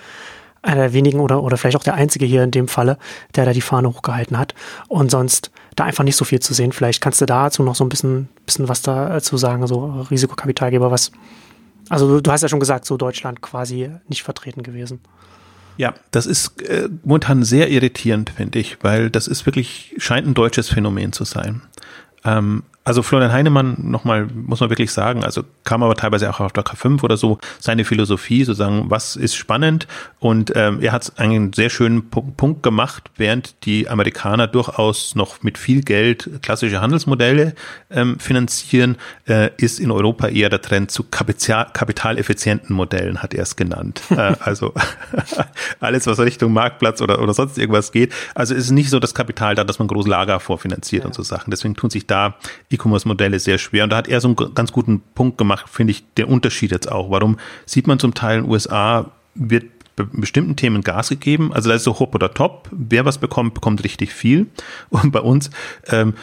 einer der wenigen oder, oder vielleicht auch der einzige hier in dem Falle, der da die Fahne hochgehalten hat. Und sonst da einfach nicht so viel zu sehen. Vielleicht kannst du dazu noch so ein bisschen, bisschen was dazu sagen, so Risikokapitalgeber, was. Also du, hast ja schon gesagt, so Deutschland quasi nicht vertreten gewesen. Ja, das ist äh, momentan sehr irritierend, finde ich, weil das ist wirklich, scheint ein deutsches Phänomen zu sein. Ähm, also Florian Heinemann, nochmal, muss man wirklich sagen, also kam aber teilweise auch auf der K5 oder so, seine Philosophie, sozusagen, was ist spannend und ähm, er hat einen sehr schönen Punkt gemacht, während die Amerikaner durchaus noch mit viel Geld klassische Handelsmodelle ähm, finanzieren, äh, ist in Europa eher der Trend zu kapital, kapitaleffizienten Modellen, hat er es genannt. [LAUGHS] äh, also [LAUGHS] alles, was Richtung Marktplatz oder, oder sonst irgendwas geht. Also es ist nicht so das Kapital da, dass man groß Lager vorfinanziert ja. und so Sachen. Deswegen tun sich da E-Commerce-Modelle sehr schwer. Und da hat er so einen ganz guten Punkt gemacht, finde ich, der Unterschied jetzt auch. Warum sieht man zum Teil in den USA, wird bei bestimmten Themen Gas gegeben. Also da ist so Hop oder Top. Wer was bekommt, bekommt richtig viel. Und bei uns ähm,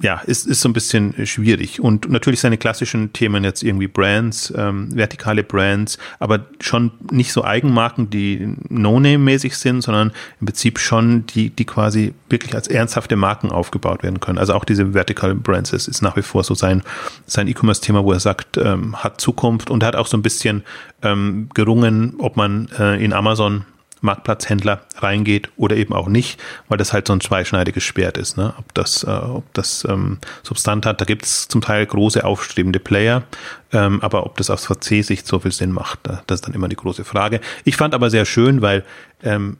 ja, ist, ist so ein bisschen schwierig. Und natürlich seine klassischen Themen jetzt irgendwie Brands, ähm, vertikale Brands, aber schon nicht so Eigenmarken, die No-Name-mäßig sind, sondern im Prinzip schon die, die quasi wirklich als ernsthafte Marken aufgebaut werden können. Also auch diese Vertical Brands ist, ist nach wie vor so sein, sein E-Commerce-Thema, wo er sagt, ähm, hat Zukunft und hat auch so ein bisschen ähm, gerungen, ob man äh, in Amazon Marktplatzhändler reingeht oder eben auch nicht, weil das halt so ein zweischneidiges Schwert ist. Ne? Ob das, äh, ob das ähm, Substant hat, da gibt es zum Teil große aufstrebende Player, ähm, aber ob das aus VC-Sicht so viel Sinn macht, das ist dann immer die große Frage. Ich fand aber sehr schön, weil ähm,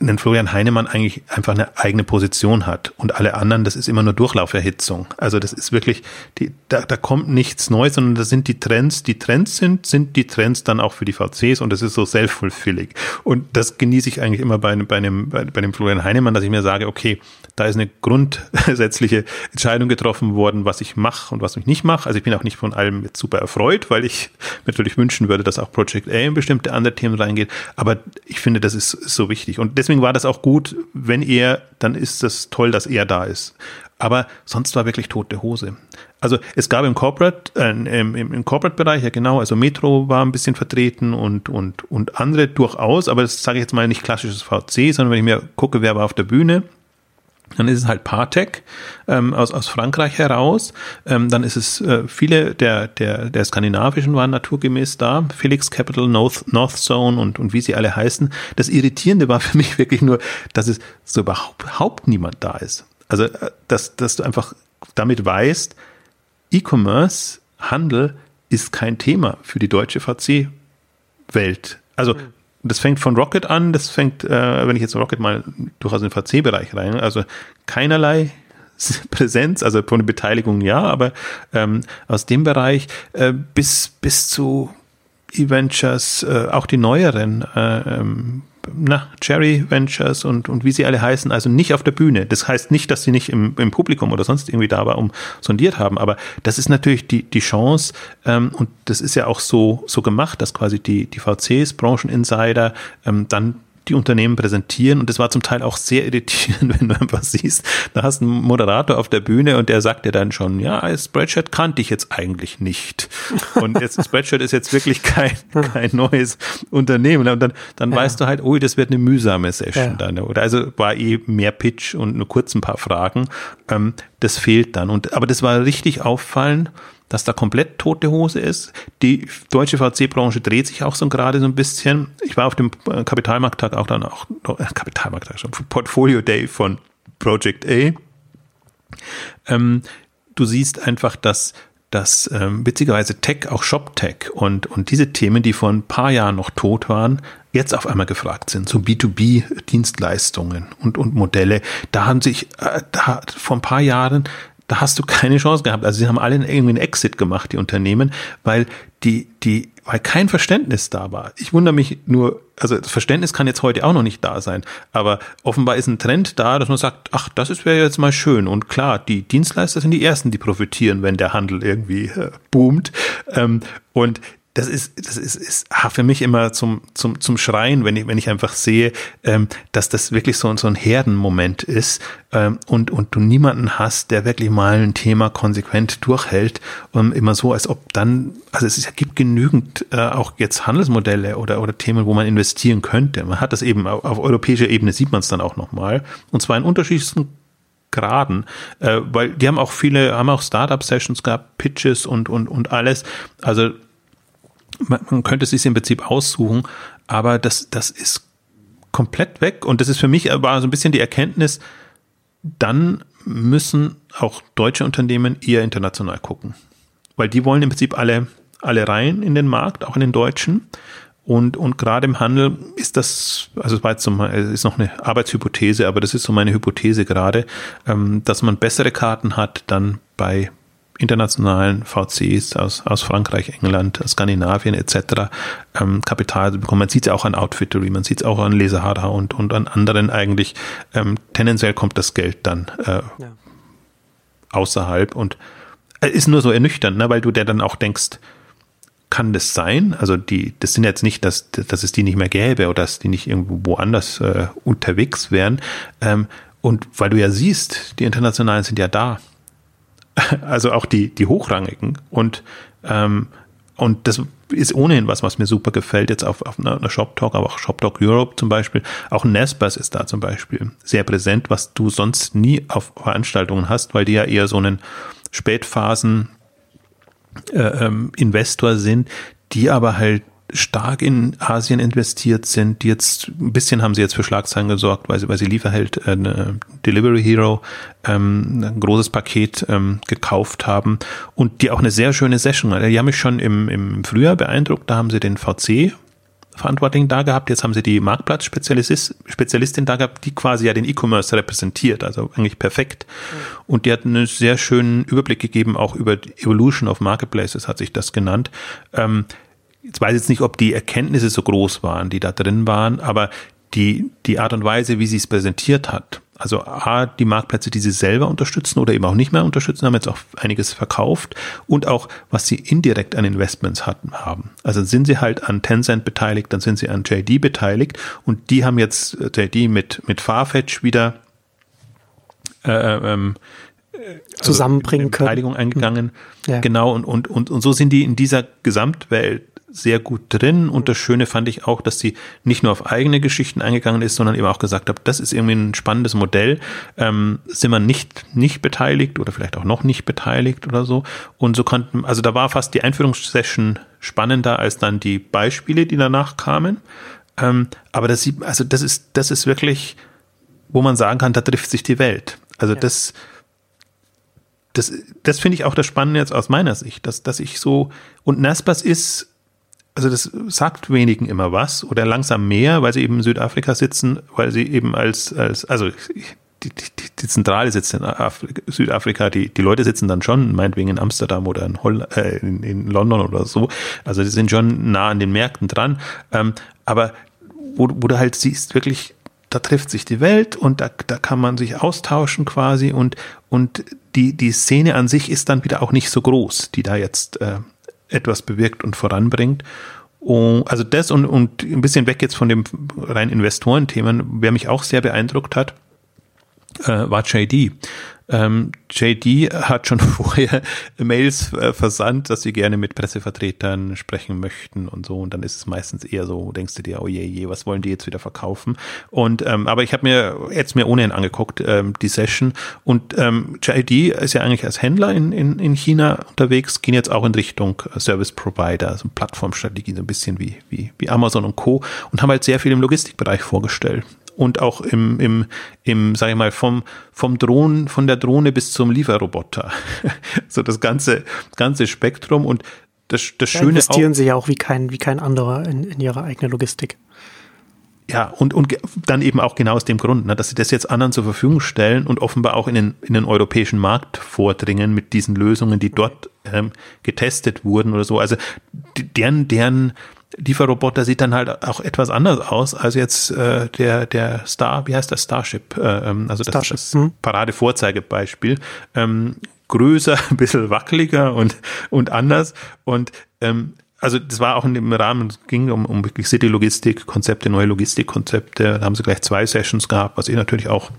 einen Florian Heinemann eigentlich einfach eine eigene Position hat und alle anderen, das ist immer nur Durchlauferhitzung. Also das ist wirklich, die, da, da kommt nichts Neues, sondern das sind die Trends, die Trends sind, sind die Trends dann auch für die VCs und das ist so self-fulfilling. Und das genieße ich eigentlich immer bei, bei, einem, bei, bei dem Florian Heinemann, dass ich mir sage, okay, da ist eine grundsätzliche Entscheidung getroffen worden, was ich mache und was ich nicht mache. Also ich bin auch nicht von allem jetzt super erfreut, weil ich [LAUGHS] mir natürlich wünschen würde, dass auch Project A in bestimmte andere Themen reingeht. Aber ich finde, das ist, so wichtig. Und deswegen war das auch gut, wenn er, dann ist es toll, dass er da ist. Aber sonst war wirklich tote Hose. Also es gab im Corporate, äh, im, im Corporate-Bereich, ja genau, also Metro war ein bisschen vertreten und, und, und andere durchaus, aber das sage ich jetzt mal nicht klassisches VC, sondern wenn ich mir gucke, wer war auf der Bühne, dann ist es halt Partec ähm, aus, aus Frankreich heraus. Ähm, dann ist es äh, viele der, der, der skandinavischen waren naturgemäß da. Felix Capital, North, North Zone und, und wie sie alle heißen. Das Irritierende war für mich [LAUGHS] wirklich nur, dass es so überhaupt, niemand da ist. Also, äh, dass, dass du einfach damit weißt, E-Commerce, Handel ist kein Thema für die deutsche VC-Welt. Also mhm das fängt von Rocket an, das fängt, äh, wenn ich jetzt Rocket mal durchaus in den VC-Bereich rein, also keinerlei [LAUGHS] Präsenz, also von Beteiligung ja, aber ähm, aus dem Bereich äh, bis, bis zu E-Ventures, äh, auch die neueren, äh, ähm, na, Cherry Ventures und, und wie sie alle heißen, also nicht auf der Bühne. Das heißt nicht, dass sie nicht im, im Publikum oder sonst irgendwie da war, um sondiert haben, aber das ist natürlich die, die Chance ähm, und das ist ja auch so, so gemacht, dass quasi die, die VCs, Brancheninsider ähm, dann die Unternehmen präsentieren und es war zum Teil auch sehr irritierend, [LAUGHS] wenn du einfach siehst, da hast du einen Moderator auf der Bühne und der sagt dir dann schon, ja, Spreadshirt kannte ich jetzt eigentlich nicht. Und jetzt [LAUGHS] Spreadshirt ist jetzt wirklich kein, kein neues Unternehmen. Und dann, dann ja. weißt du halt, oh, das wird eine mühsame Session ja. dann. Oder also war eh mehr Pitch und nur kurz ein paar Fragen. Ähm, das fehlt dann. Und, aber das war richtig auffallend dass da komplett tote Hose ist. Die deutsche VC-Branche dreht sich auch so gerade so ein bisschen. Ich war auf dem äh, Kapitalmarkttag auch dann auch, äh, Kapitalmarkttag schon, Portfolio Day von Project A. Ähm, du siehst einfach, dass dass ähm, witzigerweise Tech, auch Shop-Tech und, und diese Themen, die vor ein paar Jahren noch tot waren, jetzt auf einmal gefragt sind. So B2B-Dienstleistungen und, und Modelle. Da haben sich äh, da vor ein paar Jahren da hast du keine Chance gehabt. Also sie haben alle irgendwie einen Exit gemacht, die Unternehmen, weil die, die, weil kein Verständnis da war. Ich wundere mich nur, also das Verständnis kann jetzt heute auch noch nicht da sein, aber offenbar ist ein Trend da, dass man sagt, ach, das wäre jetzt mal schön. Und klar, die Dienstleister sind die ersten, die profitieren, wenn der Handel irgendwie äh, boomt. Ähm, und das ist, das ist, ist ah, für mich immer zum, zum, zum Schreien, wenn ich, wenn ich einfach sehe, ähm, dass das wirklich so, so ein Herdenmoment ist ähm, und, und du niemanden hast, der wirklich mal ein Thema konsequent durchhält, ähm, immer so, als ob dann, also es, ist, gibt genügend äh, auch jetzt Handelsmodelle oder, oder Themen, wo man investieren könnte. Man hat das eben auf, auf europäischer Ebene sieht man es dann auch nochmal und zwar in unterschiedlichsten Graden, äh, weil die haben auch viele, haben auch Startup-Sessions gehabt, Pitches und, und, und alles. Also man, man könnte es sich im Prinzip aussuchen, aber das, das ist komplett weg. Und das ist für mich aber so ein bisschen die Erkenntnis, dann müssen auch deutsche Unternehmen eher international gucken. Weil die wollen im Prinzip alle, alle rein in den Markt, auch in den deutschen. Und, und gerade im Handel ist das, also es war jetzt so mal, ist noch eine Arbeitshypothese, aber das ist so meine Hypothese gerade, ähm, dass man bessere Karten hat dann bei internationalen VCs aus, aus Frankreich, England, Skandinavien etc. Ähm, Kapital bekommen. Man sieht es auch an Outfittery, man sieht es auch an Lesahara und, und an anderen eigentlich. Ähm, tendenziell kommt das Geld dann äh, ja. außerhalb und äh, ist nur so ernüchternd, ne, weil du dir dann auch denkst, kann das sein? Also die, das sind jetzt nicht, dass, dass es die nicht mehr gäbe oder dass die nicht irgendwo woanders äh, unterwegs wären. Ähm, und weil du ja siehst, die Internationalen sind ja da [LAUGHS] also auch die, die hochrangigen und, ähm, und das ist ohnehin was, was mir super gefällt, jetzt auf, auf einer, Shop Talk, aber auch Shop Talk Europe zum Beispiel. Auch Nespers ist da zum Beispiel sehr präsent, was du sonst nie auf Veranstaltungen hast, weil die ja eher so einen Spätphasen äh, ähm, Investor sind, die aber halt stark in Asien investiert sind. Die jetzt ein bisschen haben sie jetzt für Schlagzeilen gesorgt, weil sie, weil sie Lieferheld äh, Delivery Hero ähm, ein großes Paket ähm, gekauft haben und die auch eine sehr schöne Session. Die haben mich schon im, im Frühjahr beeindruckt. Da haben sie den VC Verantwortlichen da gehabt. Jetzt haben sie die Marktplatzspezialistin da gehabt, die quasi ja den E-Commerce repräsentiert, also eigentlich perfekt. Mhm. Und die hat einen sehr schönen Überblick gegeben, auch über Evolution of Marketplaces hat sich das genannt. Ähm, Jetzt weiß ich jetzt nicht, ob die Erkenntnisse so groß waren, die da drin waren, aber die, die Art und Weise, wie sie es präsentiert hat, also A, die Marktplätze, die sie selber unterstützen oder eben auch nicht mehr unterstützen, haben jetzt auch einiges verkauft und auch, was sie indirekt an Investments hatten, haben. Also sind sie halt an Tencent beteiligt, dann sind sie an JD beteiligt und die haben jetzt äh, JD mit, mit Farfetch wieder äh, ähm, also zusammenbringen können. Beteiligung eingegangen. Ja. Genau, und, und, und, und so sind die in dieser Gesamtwelt sehr gut drin. Und das Schöne fand ich auch, dass sie nicht nur auf eigene Geschichten eingegangen ist, sondern eben auch gesagt hat, das ist irgendwie ein spannendes Modell. Ähm, sind wir nicht, nicht beteiligt oder vielleicht auch noch nicht beteiligt oder so. Und so konnten, also da war fast die Einführungssession spannender als dann die Beispiele, die danach kamen. Ähm, aber das sieht, also das ist, das ist wirklich, wo man sagen kann, da trifft sich die Welt. Also ja. das, das, das finde ich auch das Spannende jetzt aus meiner Sicht, dass, dass ich so, und Naspers ist also das sagt wenigen immer was oder langsam mehr, weil sie eben in Südafrika sitzen, weil sie eben als, als also die, die, die Zentrale sitzt in Afrika, Südafrika, die, die Leute sitzen dann schon, meinetwegen in Amsterdam oder in, Holl äh, in, in London oder so. Also die sind schon nah an den Märkten dran. Ähm, aber wo, wo du halt siehst, wirklich, da trifft sich die Welt und da, da kann man sich austauschen quasi und, und die, die Szene an sich ist dann wieder auch nicht so groß, die da jetzt äh, etwas bewirkt und voranbringt. Und, also das und, und ein bisschen weg jetzt von dem rein Investorenthemen, wer mich auch sehr beeindruckt hat, äh, war JD. Ähm, JD hat schon [LAUGHS] vorher Mails äh, versandt, dass sie gerne mit Pressevertretern sprechen möchten und so. Und dann ist es meistens eher so, denkst du dir, oh je, je, was wollen die jetzt wieder verkaufen? Und ähm, aber ich habe mir jetzt mir ohnehin angeguckt, ähm, die Session. Und ähm, JD ist ja eigentlich als Händler in, in, in China unterwegs, gehen jetzt auch in Richtung Service Provider, so Plattformstrategie, so ein bisschen wie, wie, wie Amazon und Co. und haben halt sehr viel im Logistikbereich vorgestellt und auch im, im, im, sag ich mal, vom, vom Drohnen, von der Drohne bis zum Lieferroboter. [LAUGHS] so das ganze, ganze Spektrum und das, das da Schöne. investieren auch, sie ja auch wie kein, wie kein anderer in, in ihre eigene Logistik. Ja, und, und dann eben auch genau aus dem Grund, ne, dass sie das jetzt anderen zur Verfügung stellen und offenbar auch in den, in den europäischen Markt vordringen mit diesen Lösungen, die dort ähm, getestet wurden oder so. Also deren, deren Lieferroboter sieht dann halt auch etwas anders aus als jetzt äh, der der Star, wie heißt das Starship, äh, ähm, also das, Starship. das hm. Paradevorzeigebeispiel. Ähm, größer, [LAUGHS] ein bisschen wackeliger und und anders und ähm, also das war auch in dem Rahmen, es ging um, um wirklich City-Logistik-Konzepte, neue Logistikkonzepte. Da haben sie gleich zwei Sessions gehabt, was ich natürlich auch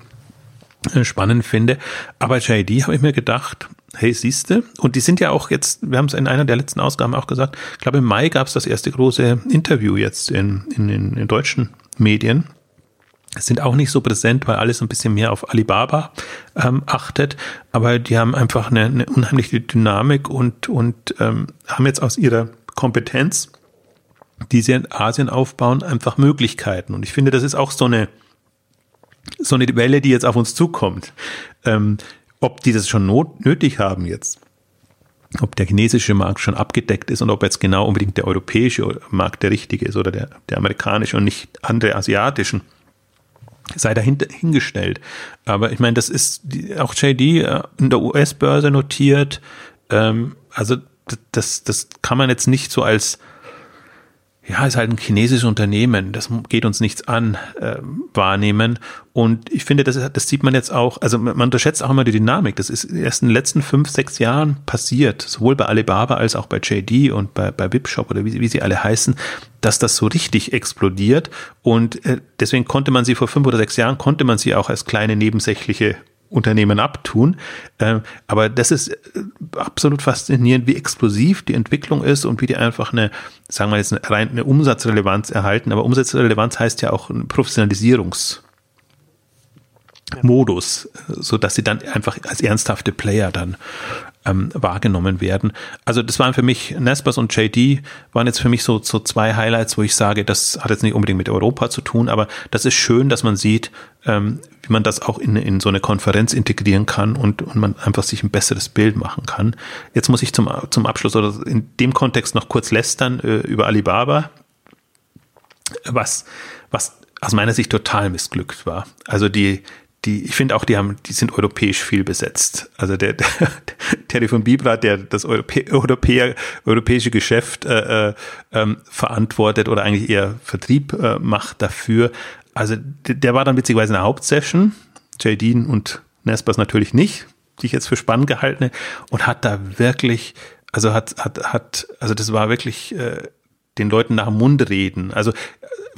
äh, spannend finde. Aber JD habe ich mir gedacht, hey, siehste, und die sind ja auch jetzt, wir haben es in einer der letzten Ausgaben auch gesagt, ich glaube im Mai gab es das erste große Interview jetzt in, in, in, in deutschen Medien. Sind auch nicht so präsent, weil alles ein bisschen mehr auf Alibaba ähm, achtet, aber die haben einfach eine, eine unheimliche Dynamik und, und ähm, haben jetzt aus ihrer Kompetenz, die sie in Asien aufbauen, einfach Möglichkeiten. Und ich finde, das ist auch so eine, so eine Welle, die jetzt auf uns zukommt. Ähm, ob die das schon not nötig haben jetzt, ob der chinesische Markt schon abgedeckt ist und ob jetzt genau unbedingt der europäische Markt der richtige ist oder der, der amerikanische und nicht andere asiatischen, sei dahingestellt. Aber ich meine, das ist auch JD äh, in der US-Börse notiert. Ähm, also das, das kann man jetzt nicht so als ja, ist halt ein chinesisches Unternehmen, das geht uns nichts an, äh, wahrnehmen. Und ich finde, das, das sieht man jetzt auch, also man unterschätzt auch immer die Dynamik. Das ist erst in den letzten fünf, sechs Jahren passiert, sowohl bei Alibaba als auch bei JD und bei, bei Wipshop oder wie, wie sie alle heißen, dass das so richtig explodiert. Und äh, deswegen konnte man sie vor fünf oder sechs Jahren, konnte man sie auch als kleine nebensächliche Unternehmen abtun. Ähm, aber das ist äh, absolut faszinierend, wie explosiv die Entwicklung ist und wie die einfach eine, sagen wir jetzt, rein eine Umsatzrelevanz erhalten. Aber Umsatzrelevanz heißt ja auch ein Professionalisierungs- Modus, so dass sie dann einfach als ernsthafte Player dann ähm, wahrgenommen werden. Also das waren für mich, Nespers und JD waren jetzt für mich so, so zwei Highlights, wo ich sage, das hat jetzt nicht unbedingt mit Europa zu tun, aber das ist schön, dass man sieht, ähm, wie man das auch in, in so eine Konferenz integrieren kann und, und man einfach sich ein besseres Bild machen kann. Jetzt muss ich zum, zum Abschluss oder in dem Kontext noch kurz lästern äh, über Alibaba, was, was aus meiner Sicht total missglückt war. Also die, die, ich finde auch, die haben, die sind europäisch viel besetzt. Also der, [LAUGHS] der Terry von Bibra, der das Europä Europäer, europäische Geschäft äh, äh, ähm, verantwortet oder eigentlich eher Vertrieb äh, macht dafür. Also der, der war dann witzigerweise in der Hauptsession, Jadine und Nespers natürlich nicht, die ich jetzt für spannend gehalten und hat da wirklich, also hat, hat, hat, also das war wirklich äh, den Leuten nach dem Mund reden. Also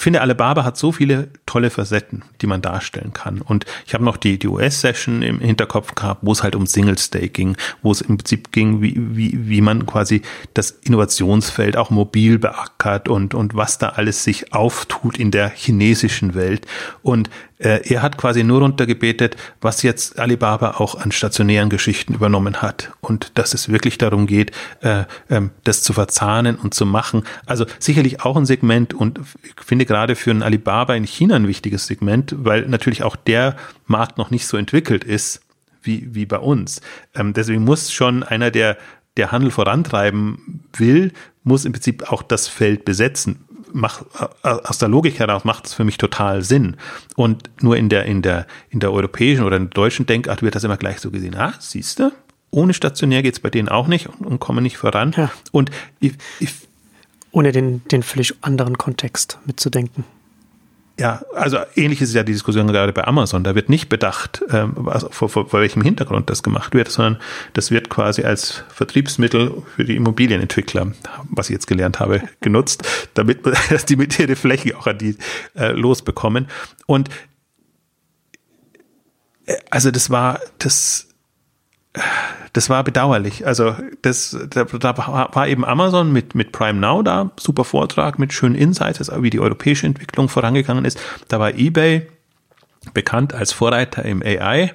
finde, Alibaba hat so viele tolle Facetten, die man darstellen kann. Und ich habe noch die, die US-Session im Hinterkopf gehabt, wo es halt um Single Stake ging, wo es im Prinzip ging, wie, wie, wie man quasi das Innovationsfeld auch mobil beackert und, und was da alles sich auftut in der chinesischen Welt. Und äh, er hat quasi nur runtergebetet, was jetzt Alibaba auch an stationären Geschichten übernommen hat und dass es wirklich darum geht, äh, ähm, das zu verzahnen und zu machen. Also sicherlich auch ein Segment und ich finde gerade für ein Alibaba in China ein wichtiges Segment, weil natürlich auch der Markt noch nicht so entwickelt ist wie, wie bei uns. Ähm, deswegen muss schon einer, der der Handel vorantreiben will, muss im Prinzip auch das Feld besetzen macht, aus der Logik heraus macht es für mich total Sinn. Und nur in der, in der, in der europäischen oder in der deutschen Denkart wird das immer gleich so gesehen. Ah, siehst du? Ohne stationär geht es bei denen auch nicht und, und kommen nicht voran. Ja. Und ich, ich, ohne den, den völlig anderen Kontext mitzudenken. Ja, also ähnlich ist ja die Diskussion gerade bei Amazon. Da wird nicht bedacht, ähm, also vor, vor, vor welchem Hintergrund das gemacht wird, sondern das wird quasi als Vertriebsmittel für die Immobilienentwickler, was ich jetzt gelernt habe, [LAUGHS] genutzt, damit [LAUGHS] dass die mit ihre Fläche auch an die äh, losbekommen. Und äh, also das war das das war bedauerlich. Also das, da, da war eben Amazon mit, mit Prime Now da, super Vortrag mit schönen Insights, wie die europäische Entwicklung vorangegangen ist. Da war eBay bekannt als Vorreiter im AI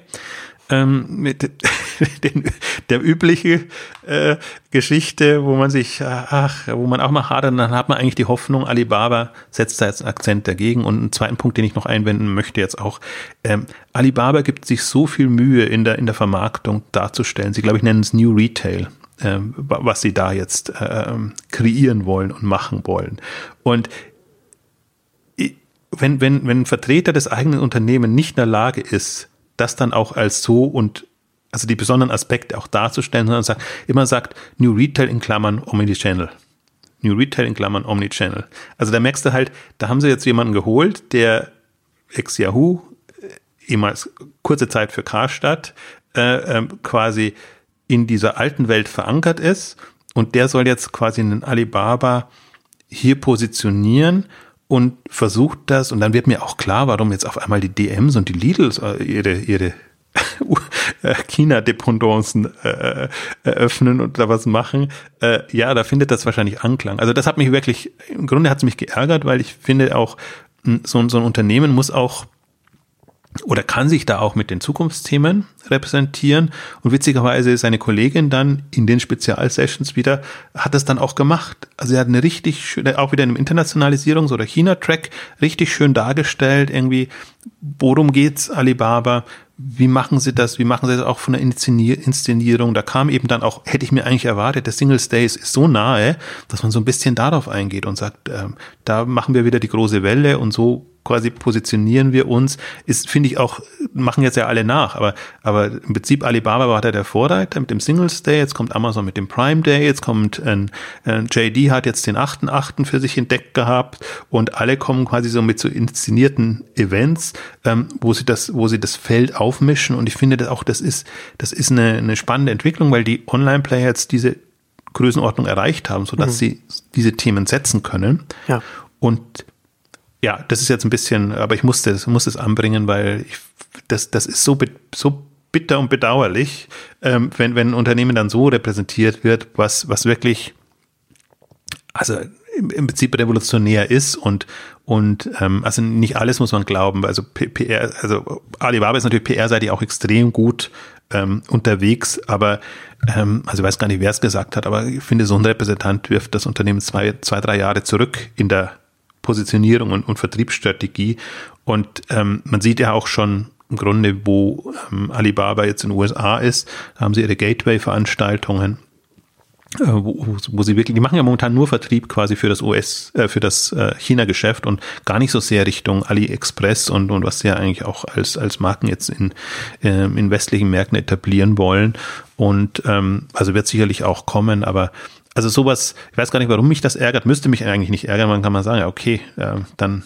ähm, mit [LAUGHS] den, der übliche äh, Geschichte, wo man sich, ach, wo man auch mal hadert, dann hat man eigentlich die Hoffnung, Alibaba setzt da jetzt einen Akzent dagegen. Und einen zweiten Punkt, den ich noch einwenden möchte jetzt auch, ähm, Alibaba gibt sich so viel Mühe in der, in der Vermarktung darzustellen. Sie, glaube ich, nennen es New Retail. Ähm, was sie da jetzt ähm, kreieren wollen und machen wollen. Und wenn, wenn, wenn ein Vertreter des eigenen Unternehmens nicht in der Lage ist, das dann auch als so und also die besonderen Aspekte auch darzustellen, sondern sagt, immer sagt New Retail in Klammern Omnichannel. New Retail in Klammern Omnichannel. Also da merkst du halt, da haben sie jetzt jemanden geholt, der ex-Yahoo, äh, ehemals kurze Zeit für Karstadt, äh, äh, quasi in dieser alten Welt verankert ist und der soll jetzt quasi einen Alibaba hier positionieren und versucht das und dann wird mir auch klar, warum jetzt auf einmal die DMs und die Lidls äh, ihre, ihre [LAUGHS] äh, China-Dependancen äh, eröffnen und da was machen. Äh, ja, da findet das wahrscheinlich Anklang. Also das hat mich wirklich, im Grunde hat es mich geärgert, weil ich finde auch, so, so ein Unternehmen muss auch oder kann sich da auch mit den Zukunftsthemen repräsentieren. Und witzigerweise ist eine Kollegin dann in den Spezialsessions wieder, hat das dann auch gemacht. Also sie hat eine richtig schöne, auch wieder in einem Internationalisierungs- oder China-Track richtig schön dargestellt, irgendwie, worum geht's Alibaba, wie machen sie das, wie machen sie das auch von der Inszenierung? Da kam eben dann auch, hätte ich mir eigentlich erwartet, der Singles Days ist so nahe, dass man so ein bisschen darauf eingeht und sagt, ähm, da machen wir wieder die große Welle und so quasi positionieren wir uns, ist, finde ich auch, machen jetzt ja alle nach, aber, aber im Prinzip Alibaba war da der Vorreiter mit dem Singles Day, jetzt kommt Amazon mit dem Prime Day, jetzt kommt ein, ein JD hat jetzt den 8.8. für sich entdeckt gehabt und alle kommen quasi so mit so inszenierten Events, ähm, wo sie das, wo sie das Feld aufmischen und ich finde das auch, das ist, das ist eine, eine spannende Entwicklung, weil die Online-Player jetzt diese Größenordnung erreicht haben, sodass mhm. sie diese Themen setzen können. Ja. Und ja, das ist jetzt ein bisschen, aber ich musste es, musste es anbringen, weil ich, das, das ist so, so bitter und bedauerlich, ähm, wenn, wenn ein Unternehmen dann so repräsentiert wird, was, was wirklich, also im, im Prinzip revolutionär ist und, und ähm, also nicht alles muss man glauben. Also PR, also Alibaba ist natürlich PR-seitig auch extrem gut ähm, unterwegs, aber ähm, also ich weiß gar nicht, wer es gesagt hat, aber ich finde, so ein Repräsentant wirft das Unternehmen zwei, zwei, drei Jahre zurück in der Positionierung und, und Vertriebsstrategie. Und ähm, man sieht ja auch schon im Grunde, wo ähm, Alibaba jetzt in den USA ist, da haben sie ihre Gateway-Veranstaltungen, äh, wo, wo sie wirklich, die machen ja momentan nur Vertrieb quasi für das US, äh, für das äh, China-Geschäft und gar nicht so sehr Richtung AliExpress und, und was sie ja eigentlich auch als, als Marken jetzt in, äh, in westlichen Märkten etablieren wollen. Und ähm, also wird sicherlich auch kommen, aber also sowas, ich weiß gar nicht, warum mich das ärgert, müsste mich eigentlich nicht ärgern, man kann mal sagen, ja, okay, äh, dann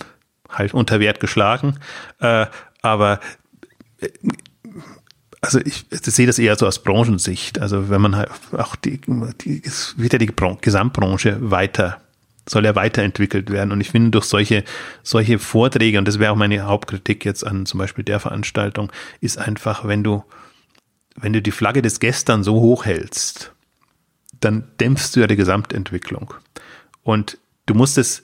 halt unter Wert geschlagen, äh, aber äh, also ich, sehe das eher so aus Branchensicht. Also wenn man halt auch die, die es wird ja die Gesamtbranche weiter soll ja weiterentwickelt werden. Und ich finde, durch solche, solche Vorträge, und das wäre auch meine Hauptkritik jetzt an zum Beispiel der Veranstaltung, ist einfach, wenn du, wenn du die Flagge des Gestern so hoch hältst, dann dämpfst du ja die Gesamtentwicklung. Und du musst es,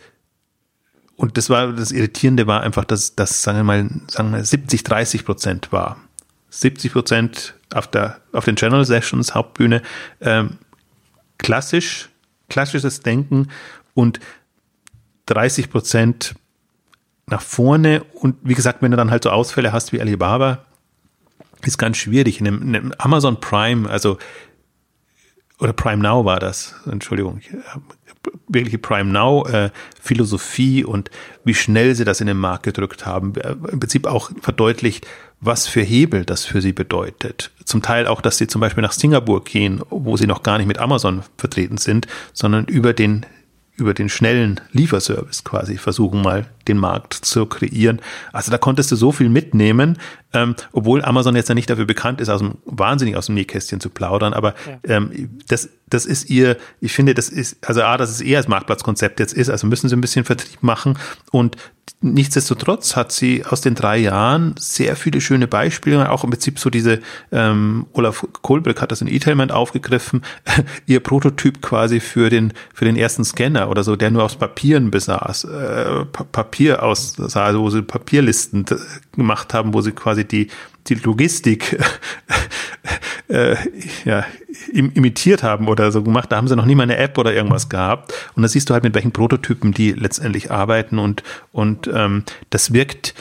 und das war, das Irritierende war einfach, dass das, sagen wir mal, sagen wir 70, 30 Prozent war. 70 Prozent auf der, auf den General Sessions, Hauptbühne, ähm, klassisch, klassisches Denken und 30 Prozent nach vorne. Und wie gesagt, wenn du dann halt so Ausfälle hast wie Alibaba, ist ganz schwierig. In einem, in einem Amazon Prime, also oder Prime Now war das, Entschuldigung, wirkliche Prime Now äh, Philosophie und wie schnell sie das in den Markt gedrückt haben, äh, im Prinzip auch verdeutlicht, was für Hebel das für sie bedeutet. Zum Teil auch, dass sie zum Beispiel nach Singapur gehen, wo sie noch gar nicht mit Amazon vertreten sind, sondern über den über den schnellen Lieferservice quasi versuchen mal den Markt zu kreieren. Also da konntest du so viel mitnehmen, ähm, obwohl Amazon jetzt ja nicht dafür bekannt ist, aus dem, wahnsinnig aus dem Nähkästchen zu plaudern, aber ja. ähm, das, das ist ihr, ich finde, das ist, also A, dass es eher als Marktplatzkonzept jetzt ist, also müssen sie ein bisschen Vertrieb machen und nichtsdestotrotz hat sie aus den drei Jahren sehr viele schöne Beispiele, auch im Prinzip so diese, ähm, Olaf Kohlberg hat das in E-Tailment aufgegriffen, [LAUGHS] ihr Prototyp quasi für den, für den ersten Scanner oder so, der nur aus Papieren besaß, äh, Papier aus, also wo sie Papierlisten gemacht haben, wo sie quasi die, die Logistik [LAUGHS] äh, ja, im, imitiert haben oder so gemacht. Da haben sie noch nie mal eine App oder irgendwas gehabt. Und da siehst du halt, mit welchen Prototypen die letztendlich arbeiten und, und ähm, das wirkt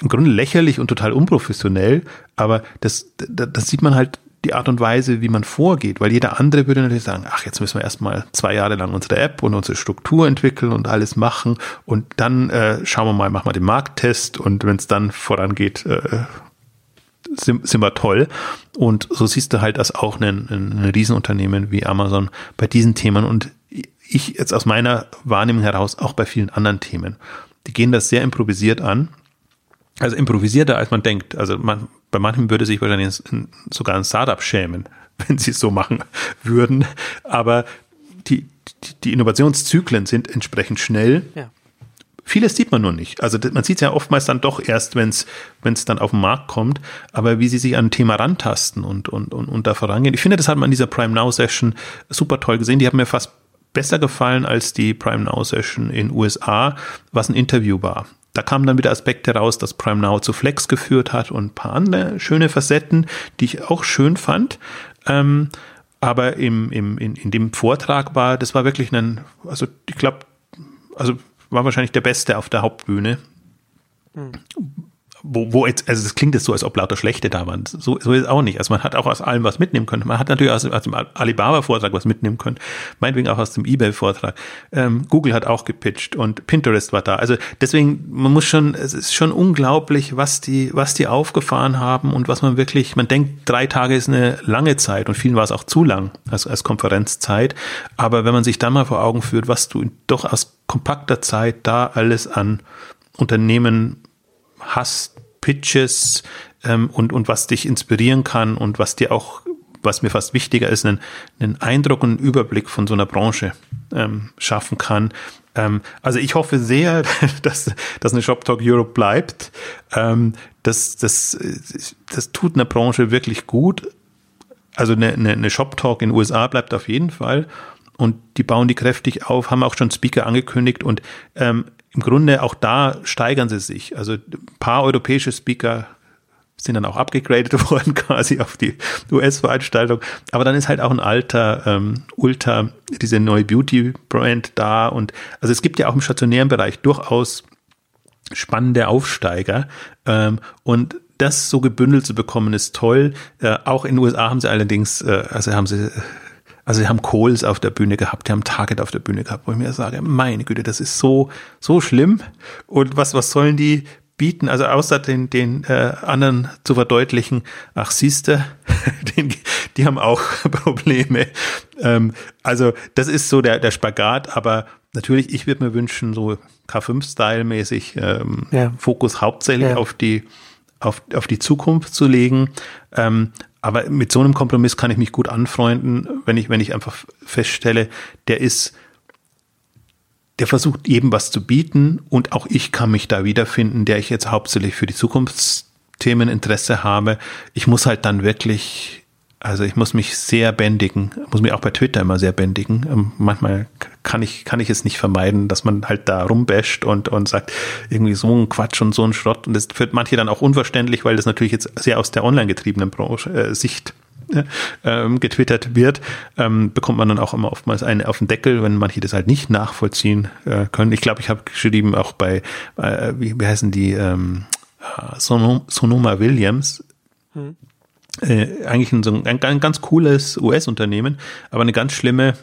im Grunde lächerlich und total unprofessionell, aber das, das, das sieht man halt die Art und Weise, wie man vorgeht, weil jeder andere würde natürlich sagen, ach, jetzt müssen wir erstmal zwei Jahre lang unsere App und unsere Struktur entwickeln und alles machen und dann äh, schauen wir mal, machen wir den Markttest und wenn es dann vorangeht, äh, sind, wir toll. Und so siehst du halt, dass auch ein, ein Riesenunternehmen wie Amazon bei diesen Themen und ich jetzt aus meiner Wahrnehmung heraus auch bei vielen anderen Themen. Die gehen das sehr improvisiert an. Also improvisierter, als man denkt. Also man, bei manchen würde sich wahrscheinlich sogar ein Startup schämen, [LAUGHS] wenn sie es so machen würden. Aber die, die, die Innovationszyklen sind entsprechend schnell. Ja. Vieles sieht man nur nicht. Also man sieht es ja oftmals dann doch erst, wenn es dann auf den Markt kommt. Aber wie sie sich an ein Thema rantasten und, und, und, und da vorangehen. Ich finde, das hat man in dieser Prime Now Session super toll gesehen. Die haben mir fast besser gefallen als die Prime Now Session in USA, was ein Interview war. Da kamen dann wieder Aspekte raus, dass Prime Now zu Flex geführt hat und ein paar andere schöne Facetten, die ich auch schön fand. Ähm, aber im, im, in, in dem Vortrag war, das war wirklich ein, also ich glaube, also war wahrscheinlich der Beste auf der Hauptbühne. Mhm wo, wo jetzt, also das klingt jetzt so, als ob lauter Schlechte da waren. So, so ist es auch nicht. Also man hat auch aus allem was mitnehmen können. Man hat natürlich aus, aus dem Alibaba-Vortrag was mitnehmen können. Meinetwegen auch aus dem Ebay-Vortrag. Ähm, Google hat auch gepitcht und Pinterest war da. Also deswegen, man muss schon, es ist schon unglaublich, was die, was die aufgefahren haben und was man wirklich, man denkt, drei Tage ist eine lange Zeit und vielen war es auch zu lang als, als Konferenzzeit. Aber wenn man sich dann mal vor Augen führt, was du doch aus kompakter Zeit da alles an Unternehmen hast, Pitches ähm, und, und was dich inspirieren kann und was dir auch, was mir fast wichtiger ist, einen, einen Eindruck und einen Überblick von so einer Branche ähm, schaffen kann. Ähm, also ich hoffe sehr, [LAUGHS] dass, dass eine Shop Talk Europe bleibt. Ähm, das, das, das tut einer Branche wirklich gut. Also eine, eine, Shop Talk in den USA bleibt auf jeden Fall und die bauen die kräftig auf, haben auch schon Speaker angekündigt und ähm, im Grunde auch da steigern sie sich. Also ein paar europäische Speaker sind dann auch abgegradet [LAUGHS] worden quasi auf die US-Veranstaltung. Aber dann ist halt auch ein alter ähm, Ultra, diese neue Beauty-Brand da. Und also es gibt ja auch im stationären Bereich durchaus spannende Aufsteiger. Ähm, und das so gebündelt zu bekommen, ist toll. Äh, auch in den USA haben sie allerdings, äh, also haben sie also sie haben Kohls auf der Bühne gehabt, die haben Target auf der Bühne gehabt, wo ich mir sage, meine Güte, das ist so, so schlimm. Und was, was sollen die bieten? Also außer den, den äh, anderen zu verdeutlichen, ach siehste, [LAUGHS] den, die haben auch [LAUGHS] Probleme. Ähm, also das ist so der, der Spagat, aber natürlich, ich würde mir wünschen, so K5-Style-mäßig ähm, ja. Fokus hauptsächlich ja. auf die auf, auf die Zukunft zu legen. Ähm, aber mit so einem Kompromiss kann ich mich gut anfreunden, wenn ich, wenn ich einfach feststelle, der ist, der versucht jedem was zu bieten und auch ich kann mich da wiederfinden, der ich jetzt hauptsächlich für die Zukunftsthemen Interesse habe. Ich muss halt dann wirklich also ich muss mich sehr bändigen, muss mich auch bei Twitter immer sehr bändigen. Ähm, manchmal kann ich, kann ich es nicht vermeiden, dass man halt da rumbasht und, und sagt, irgendwie so ein Quatsch und so ein Schrott. Und das wird manche dann auch unverständlich, weil das natürlich jetzt sehr aus der online getriebenen Branche, äh, Sicht ähm, getwittert wird, ähm, bekommt man dann auch immer oftmals einen auf den Deckel, wenn manche das halt nicht nachvollziehen äh, können. Ich glaube, ich habe geschrieben auch bei, äh, wie, wie heißen die, ähm, äh, Sonoma Williams, hm äh, eigentlich ein, ein, ein, ganz cooles US-Unternehmen, aber eine ganz schlimme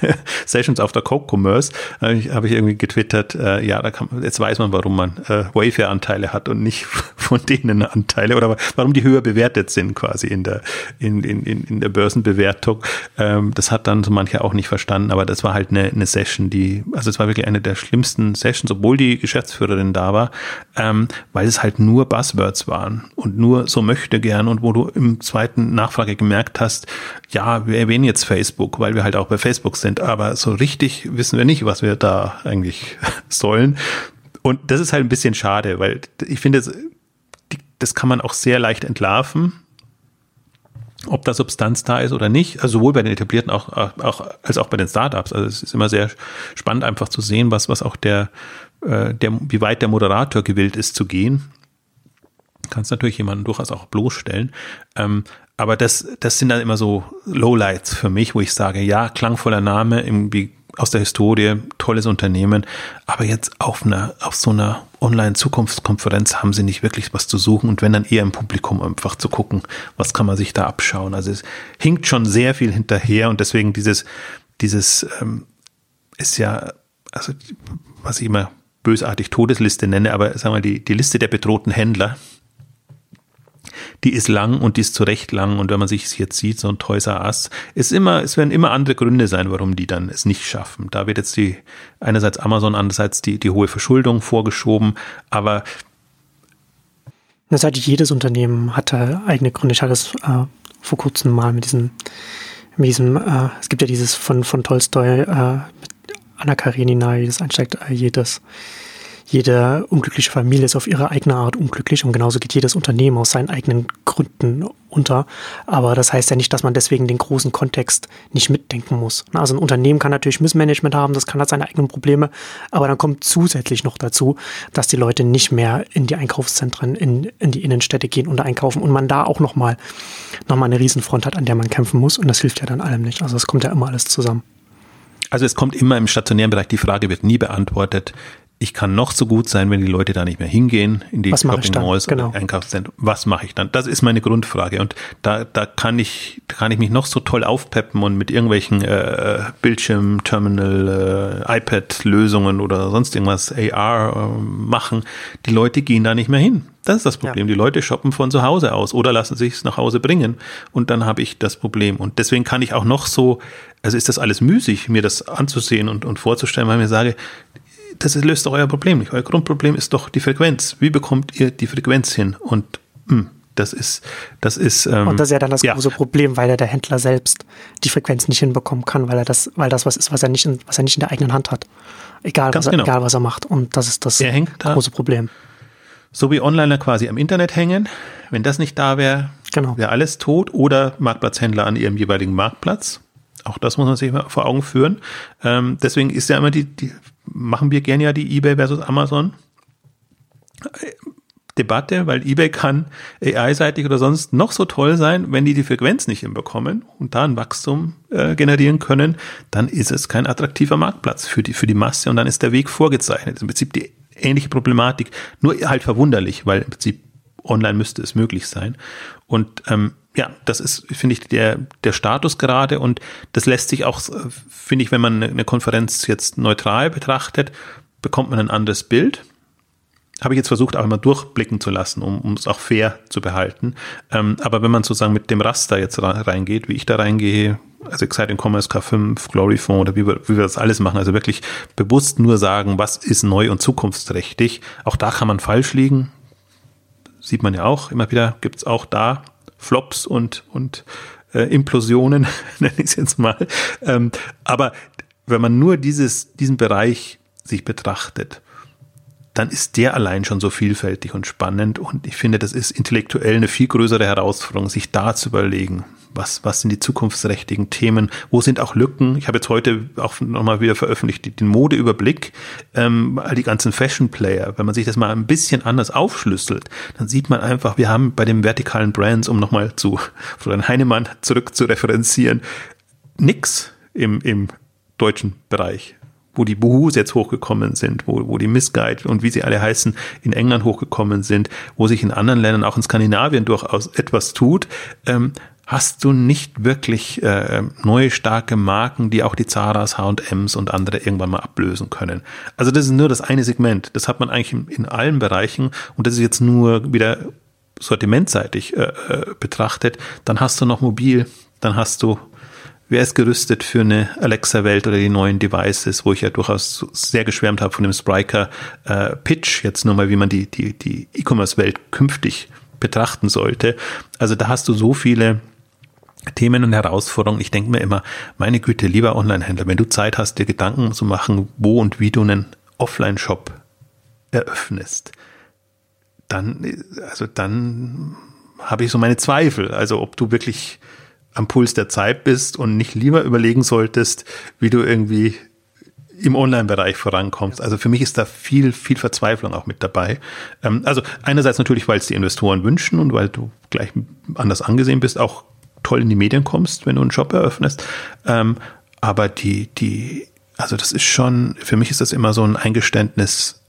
[LAUGHS] Sessions auf der Coke-Commerce, habe ich, hab ich irgendwie getwittert, äh, ja, da kann, jetzt weiß man, warum man äh, Wayfair-Anteile hat und nicht [LAUGHS] von denen Anteile oder warum die höher bewertet sind quasi in der, in, in, in der Börsenbewertung. Ähm, das hat dann so mancher auch nicht verstanden, aber das war halt eine, eine Session, die, also es war wirklich eine der schlimmsten Sessions, obwohl die Geschäftsführerin da war, ähm, weil es halt nur Buzzwords waren und nur so möchte gern und wo du im zweiten Nachfrage gemerkt hast, ja, wir erwähnen jetzt Facebook, weil wir halt auch bei Facebook sind, aber so richtig wissen wir nicht, was wir da eigentlich [LAUGHS] sollen. Und das ist halt ein bisschen schade, weil ich finde, das kann man auch sehr leicht entlarven, ob da Substanz da ist oder nicht. Also sowohl bei den etablierten auch, auch, als auch bei den Startups. Also es ist immer sehr spannend, einfach zu sehen, was, was auch der, äh, der, wie weit der Moderator gewillt ist zu gehen. Kannst natürlich jemanden durchaus auch bloßstellen. Ähm, aber das, das sind dann immer so Lowlights für mich, wo ich sage, ja, klangvoller Name, irgendwie aus der Historie, tolles Unternehmen, aber jetzt auf einer, auf so einer Online-Zukunftskonferenz haben sie nicht wirklich was zu suchen. Und wenn dann eher im Publikum einfach zu gucken, was kann man sich da abschauen. Also es hinkt schon sehr viel hinterher. Und deswegen dieses, dieses ähm, ist ja, also was ich immer bösartig Todesliste nenne, aber sagen wir die, die Liste der bedrohten Händler, die ist lang und die ist zu Recht lang. Und wenn man sich jetzt sieht, so ein Toys R Us, ist immer, es werden immer andere Gründe sein, warum die dann es nicht schaffen. Da wird jetzt die, einerseits Amazon, andererseits die, die hohe Verschuldung vorgeschoben, aber das heißt, jedes Unternehmen hatte eigene Gründe. Ich hatte es äh, vor kurzem mal mit diesem, mit diesem, äh, es gibt ja dieses von, von Tolstoi, äh, Anna Karenina, wie das einsteigt, äh, jedes, jede unglückliche Familie ist auf ihre eigene Art unglücklich und genauso geht jedes Unternehmen aus seinen eigenen Gründen unter. Aber das heißt ja nicht, dass man deswegen den großen Kontext nicht mitdenken muss. Also ein Unternehmen kann natürlich Missmanagement haben, das kann hat seine eigenen Probleme, aber dann kommt zusätzlich noch dazu, dass die Leute nicht mehr in die Einkaufszentren, in, in die Innenstädte gehen und einkaufen und man da auch nochmal noch mal eine Riesenfront hat, an der man kämpfen muss und das hilft ja dann allem nicht. Also es kommt ja immer alles zusammen. Also es kommt immer im stationären Bereich, die Frage wird nie beantwortet, ich kann noch so gut sein, wenn die Leute da nicht mehr hingehen in die Shopping Malls genau. oder Einkaufszentren. Was mache ich dann? Das ist meine Grundfrage und da da kann ich kann ich mich noch so toll aufpeppen und mit irgendwelchen äh, Bildschirm, Terminal, äh, iPad Lösungen oder sonst irgendwas AR äh, machen. Die Leute gehen da nicht mehr hin. Das ist das Problem. Ja. Die Leute shoppen von zu Hause aus oder lassen sich es nach Hause bringen und dann habe ich das Problem und deswegen kann ich auch noch so also ist das alles müßig, mir das anzusehen und, und vorzustellen, weil ich mir sage, das löst doch euer Problem nicht. Euer Grundproblem ist doch die Frequenz. Wie bekommt ihr die Frequenz hin? Und mh, hm, das ist, das ist. Ähm, und das ist ja dann das ja. große Problem, weil er der Händler selbst die Frequenz nicht hinbekommen kann, weil er das, weil das was ist, was er nicht, in, was er nicht in der eigenen Hand hat. Egal, was er, genau. egal was er macht. Und das ist das große Problem. So wie Onliner quasi am Internet hängen. Wenn das nicht da wäre, genau. wäre alles tot. Oder Marktplatzhändler an ihrem jeweiligen Marktplatz. Auch das muss man sich mal vor Augen führen. Ähm, deswegen ist ja immer die, die machen wir gerne ja die eBay versus Amazon Debatte, weil eBay kann AI-seitig oder sonst noch so toll sein, wenn die die Frequenz nicht hinbekommen und da ein Wachstum äh, generieren können, dann ist es kein attraktiver Marktplatz für die, für die Masse und dann ist der Weg vorgezeichnet. Im Prinzip die ähnliche Problematik, nur halt verwunderlich, weil im Prinzip online müsste es möglich sein. Und ähm, ja, das ist, finde ich, der, der Status gerade und das lässt sich auch, finde ich, wenn man eine Konferenz jetzt neutral betrachtet, bekommt man ein anderes Bild. Habe ich jetzt versucht, auch immer durchblicken zu lassen, um, um es auch fair zu behalten. Ähm, aber wenn man sozusagen mit dem Raster jetzt reingeht, wie ich da reingehe, also Exciting Commerce K5, Glory Phone oder wie wir, wie wir das alles machen, also wirklich bewusst nur sagen, was ist neu und zukunftsträchtig. Auch da kann man falsch liegen. Sieht man ja auch immer wieder, gibt es auch da Flops und, und äh, Implosionen, [LAUGHS] nenne ich es jetzt mal. Ähm, aber wenn man nur dieses, diesen Bereich sich betrachtet, dann ist der allein schon so vielfältig und spannend. Und ich finde, das ist intellektuell eine viel größere Herausforderung, sich da zu überlegen, was, was sind die zukunftsträchtigen Themen, wo sind auch Lücken. Ich habe jetzt heute auch nochmal wieder veröffentlicht, den Modeüberblick, ähm, all die ganzen Fashion-Player. Wenn man sich das mal ein bisschen anders aufschlüsselt, dann sieht man einfach, wir haben bei den vertikalen Brands, um nochmal zu [LAUGHS] Florian Heinemann zurück zu referenzieren, nix im, im deutschen Bereich wo die Buhus jetzt hochgekommen sind, wo, wo die Missguide und wie sie alle heißen, in England hochgekommen sind, wo sich in anderen Ländern, auch in Skandinavien durchaus etwas tut. Ähm, hast du nicht wirklich äh, neue starke Marken, die auch die Zaras, H&Ms und andere irgendwann mal ablösen können. Also das ist nur das eine Segment. Das hat man eigentlich in, in allen Bereichen und das ist jetzt nur wieder sortimentseitig äh, äh, betrachtet. Dann hast du noch mobil, dann hast du Wer ist gerüstet für eine Alexa-Welt oder die neuen Devices, wo ich ja durchaus sehr geschwärmt habe von dem Spriker äh, Pitch, jetzt nur mal, wie man die, die, die E-Commerce-Welt künftig betrachten sollte. Also da hast du so viele Themen und Herausforderungen. Ich denke mir immer, meine Güte, lieber Online-Händler, wenn du Zeit hast, dir Gedanken zu machen, wo und wie du einen Offline-Shop eröffnest, dann, also dann habe ich so meine Zweifel. Also ob du wirklich am Puls der Zeit bist und nicht lieber überlegen solltest, wie du irgendwie im Online-Bereich vorankommst. Also für mich ist da viel, viel Verzweiflung auch mit dabei. Ähm, also einerseits natürlich, weil es die Investoren wünschen und weil du gleich anders angesehen bist, auch toll in die Medien kommst, wenn du einen Shop eröffnest. Ähm, aber die, die, also das ist schon, für mich ist das immer so ein Eingeständnis,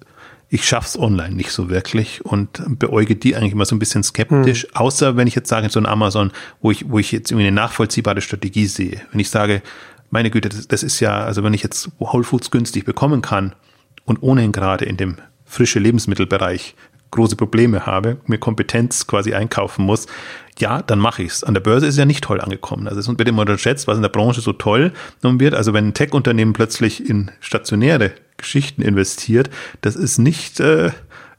ich schaff's online nicht so wirklich und beäuge die eigentlich immer so ein bisschen skeptisch, hm. außer wenn ich jetzt sage, so ein Amazon, wo ich, wo ich jetzt irgendwie eine nachvollziehbare Strategie sehe. Wenn ich sage, meine Güte, das, das ist ja, also wenn ich jetzt Whole Foods günstig bekommen kann und ohnehin gerade in dem frische Lebensmittelbereich große Probleme habe, mir Kompetenz quasi einkaufen muss, ja, dann mache ich's. An der Börse ist es ja nicht toll angekommen. Also es wird immer unterschätzt, was in der Branche so toll genommen wird. Also wenn ein Tech-Unternehmen plötzlich in stationäre Geschichten investiert, das ist nicht äh,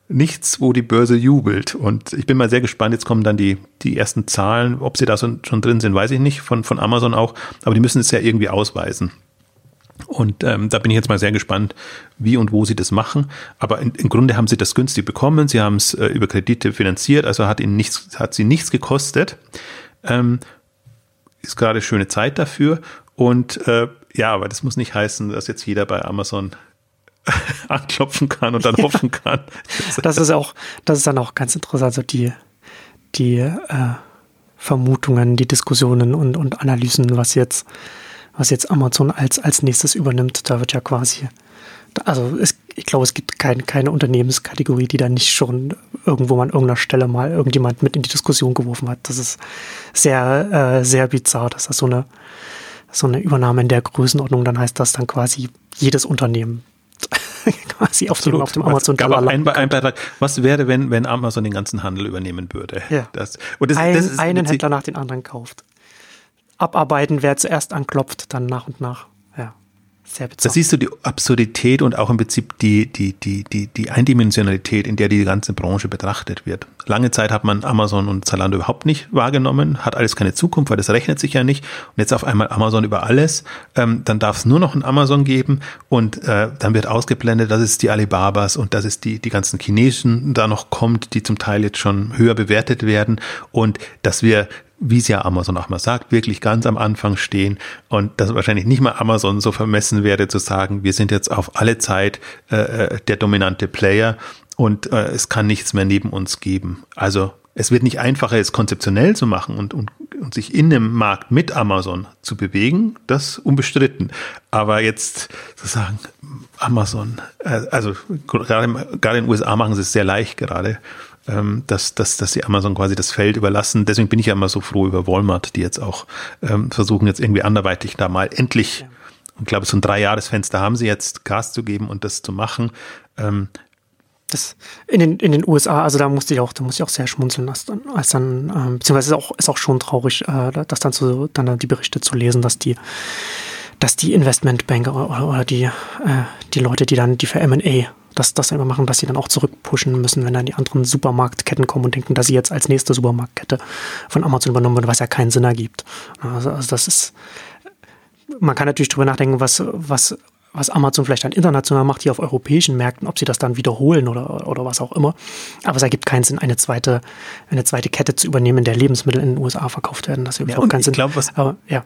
nichts, wo die Börse jubelt. Und ich bin mal sehr gespannt. Jetzt kommen dann die die ersten Zahlen, ob sie da schon drin sind, weiß ich nicht von von Amazon auch. Aber die müssen es ja irgendwie ausweisen. Und ähm, da bin ich jetzt mal sehr gespannt, wie und wo sie das machen. Aber in, im Grunde haben sie das günstig bekommen. Sie haben es äh, über Kredite finanziert, also hat ihnen nichts, hat sie nichts gekostet. Ähm, ist gerade schöne Zeit dafür. Und äh, ja, aber das muss nicht heißen, dass jetzt jeder bei Amazon [LAUGHS] anklopfen kann und dann ja, hoffen kann. Das ist auch, das ist dann auch ganz interessant, also die, die äh, Vermutungen, die Diskussionen und, und Analysen, was jetzt was jetzt Amazon als, als nächstes übernimmt. Da wird ja quasi, also es, ich glaube, es gibt kein, keine Unternehmenskategorie, die da nicht schon irgendwo an irgendeiner Stelle mal irgendjemand mit in die Diskussion geworfen hat. Das ist sehr, äh, sehr bizarr, dass das so eine, so eine Übernahme in der Größenordnung dann heißt, dass dann quasi jedes Unternehmen [LAUGHS] quasi auf dem, auf dem Amazon gab auch ein, ein Beitrag. Was wäre, wenn, wenn Amazon den ganzen Handel übernehmen würde? Ja. Das, und das, ein, das ist, einen Händler nach den anderen kauft abarbeiten, wer zuerst anklopft, dann nach und nach. Ja, sehr bizarr. Da siehst du die Absurdität und auch im Prinzip die, die, die, die, die Eindimensionalität, in der die ganze Branche betrachtet wird. Lange Zeit hat man Amazon und Zalando überhaupt nicht wahrgenommen, hat alles keine Zukunft, weil das rechnet sich ja nicht. Und jetzt auf einmal Amazon über alles, ähm, dann darf es nur noch ein Amazon geben und äh, dann wird ausgeblendet, dass es die Alibabas und dass es die, die ganzen Chinesen da noch kommt, die zum Teil jetzt schon höher bewertet werden und dass wir wie es ja Amazon auch mal sagt, wirklich ganz am Anfang stehen und dass wahrscheinlich nicht mal Amazon so vermessen wäre zu sagen, wir sind jetzt auf alle Zeit äh, äh, der dominante Player und äh, es kann nichts mehr neben uns geben. Also es wird nicht einfacher, es konzeptionell zu machen und, und, und sich in dem Markt mit Amazon zu bewegen, das unbestritten. Aber jetzt zu sagen, Amazon, äh, also gerade, gerade in den USA machen sie es sehr leicht gerade ähm, dass, dass, dass sie Amazon quasi das Feld überlassen. Deswegen bin ich ja immer so froh über Walmart, die jetzt auch ähm, versuchen, jetzt irgendwie anderweitig da mal endlich, ja. ich glaube, so ein Dreijahresfenster haben sie jetzt, Gas zu geben und das zu machen. Ähm, das in den, in den USA, also da musste ich auch, da musste ich auch sehr schmunzeln, als dann, als dann ähm, beziehungsweise ist auch, ist auch schon traurig, äh, das dann zu, dann die Berichte zu lesen, dass die, dass die Investmentbanker oder, oder die, äh, die Leute, die dann die für M&A das, das immer machen, dass sie dann auch zurückpushen müssen, wenn dann die anderen Supermarktketten kommen und denken, dass sie jetzt als nächste Supermarktkette von Amazon übernommen wird, was ja keinen Sinn ergibt. Also, also das ist, man kann natürlich drüber nachdenken, was, was, was Amazon vielleicht dann international macht, hier auf europäischen Märkten, ob sie das dann wiederholen oder, oder was auch immer. Aber es ergibt keinen Sinn, eine zweite, eine zweite Kette zu übernehmen, in der Lebensmittel in den USA verkauft werden. Das ergibt ja, auch keinen Sinn. Glaub, was, Aber, ja.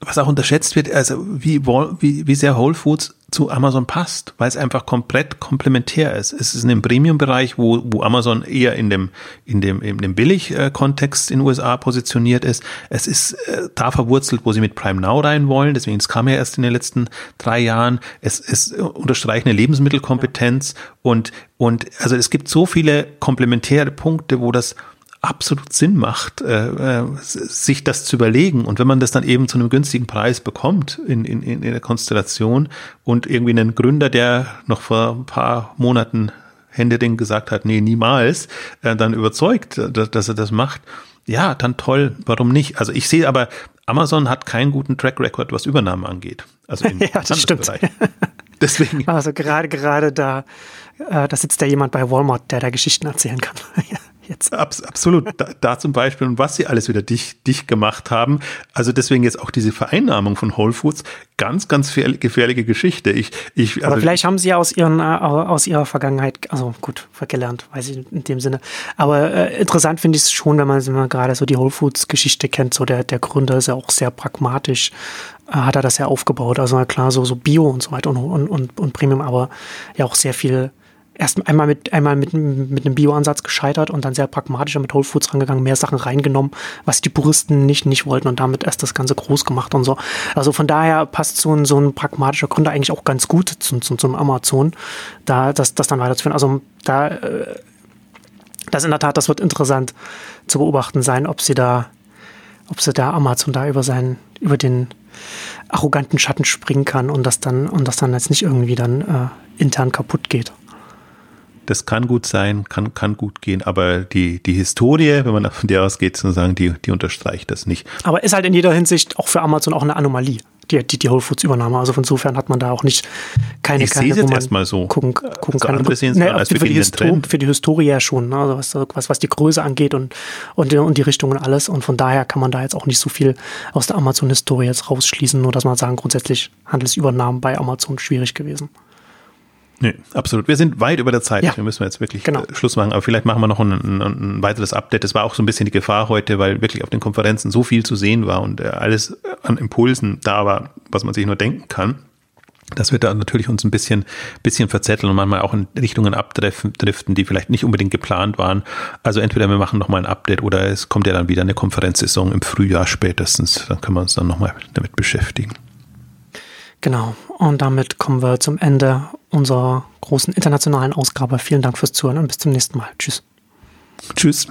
Was auch unterschätzt wird, also wie, wie, wie sehr Whole Foods zu Amazon passt, weil es einfach komplett komplementär ist. Es ist in dem Premium-Bereich, wo, wo Amazon eher in dem, in dem, in dem Billig-Kontext in den USA positioniert ist. Es ist äh, da verwurzelt, wo sie mit Prime Now rein wollen. Deswegen, es kam ja erst in den letzten drei Jahren. Es ist unterstreicht eine Lebensmittelkompetenz und, und, also es gibt so viele komplementäre Punkte, wo das absolut Sinn macht, äh, äh, sich das zu überlegen. Und wenn man das dann eben zu einem günstigen Preis bekommt in, in, in der Konstellation und irgendwie einen Gründer, der noch vor ein paar Monaten Händeding gesagt hat, nee, niemals, äh, dann überzeugt, dass, dass er das macht, ja, dann toll, warum nicht? Also ich sehe aber, Amazon hat keinen guten Track Record, was Übernahmen angeht. Also [LAUGHS] im ja, das stimmt. Bereich. [LAUGHS] Deswegen. Also gerade, gerade da, äh, da sitzt ja jemand bei Walmart, der da Geschichten erzählen kann. [LAUGHS] jetzt. Abs absolut. Da, da, zum Beispiel und was sie alles wieder dicht, dicht gemacht haben. Also deswegen jetzt auch diese Vereinnahmung von Whole Foods. Ganz, ganz gefährliche Geschichte. Ich, ich, also Aber vielleicht haben sie ja aus, ihren, äh, aus ihrer Vergangenheit, also gut, gelernt, weiß ich in dem Sinne. Aber äh, interessant finde ich es schon, wenn man, gerade so die Whole Foods Geschichte kennt. So der, der Gründer ist ja auch sehr pragmatisch äh, hat er das ja aufgebaut. Also klar, so, so Bio und so weiter und, und, und Premium, aber ja auch sehr viel erst einmal mit, einmal mit, mit einem Bio-Ansatz gescheitert und dann sehr pragmatischer mit Whole Foods rangegangen, mehr Sachen reingenommen, was die Puristen nicht, nicht wollten und damit erst das Ganze groß gemacht und so. Also von daher passt so ein, so ein pragmatischer Gründer eigentlich auch ganz gut zum, zum, zum Amazon, da das, das dann weiterzuführen. Also da, äh, das in der Tat, das wird interessant zu beobachten sein, ob sie da, ob sie da Amazon da über seinen, über den arroganten Schatten springen kann und das dann, und das dann jetzt nicht irgendwie dann äh, intern kaputt geht das kann gut sein, kann, kann gut gehen, aber die, die Historie, wenn man von der ausgeht, sozusagen, die, die unterstreicht das nicht. Aber ist halt in jeder Hinsicht auch für Amazon auch eine Anomalie, die, die, die Whole Foods Übernahme. Also von insofern hat man da auch nicht keine, ich keine, wo man erstmal so. gucken, gucken also kann. Sehen ne, als für, die Histor für die Historie ja schon, ne? also was, was, was die Größe angeht und, und, und die Richtung und alles. Und von daher kann man da jetzt auch nicht so viel aus der Amazon-Historie jetzt rausschließen, nur dass man sagen, grundsätzlich Handelsübernahmen bei Amazon schwierig gewesen. Nee, absolut. Wir sind weit über der Zeit. Ja. Wir müssen jetzt wirklich genau. Äh, Schluss machen. Aber vielleicht machen wir noch ein, ein, ein, weiteres Update. Das war auch so ein bisschen die Gefahr heute, weil wirklich auf den Konferenzen so viel zu sehen war und äh, alles an Impulsen da war, was man sich nur denken kann. Das wird da natürlich uns ein bisschen, bisschen verzetteln und manchmal auch in Richtungen abdriften, die vielleicht nicht unbedingt geplant waren. Also entweder wir machen nochmal ein Update oder es kommt ja dann wieder eine Konferenzsaison im Frühjahr spätestens. Dann können wir uns dann nochmal damit beschäftigen. Genau. Und damit kommen wir zum Ende unserer großen internationalen Ausgabe. Vielen Dank fürs Zuhören und bis zum nächsten Mal. Tschüss. Tschüss.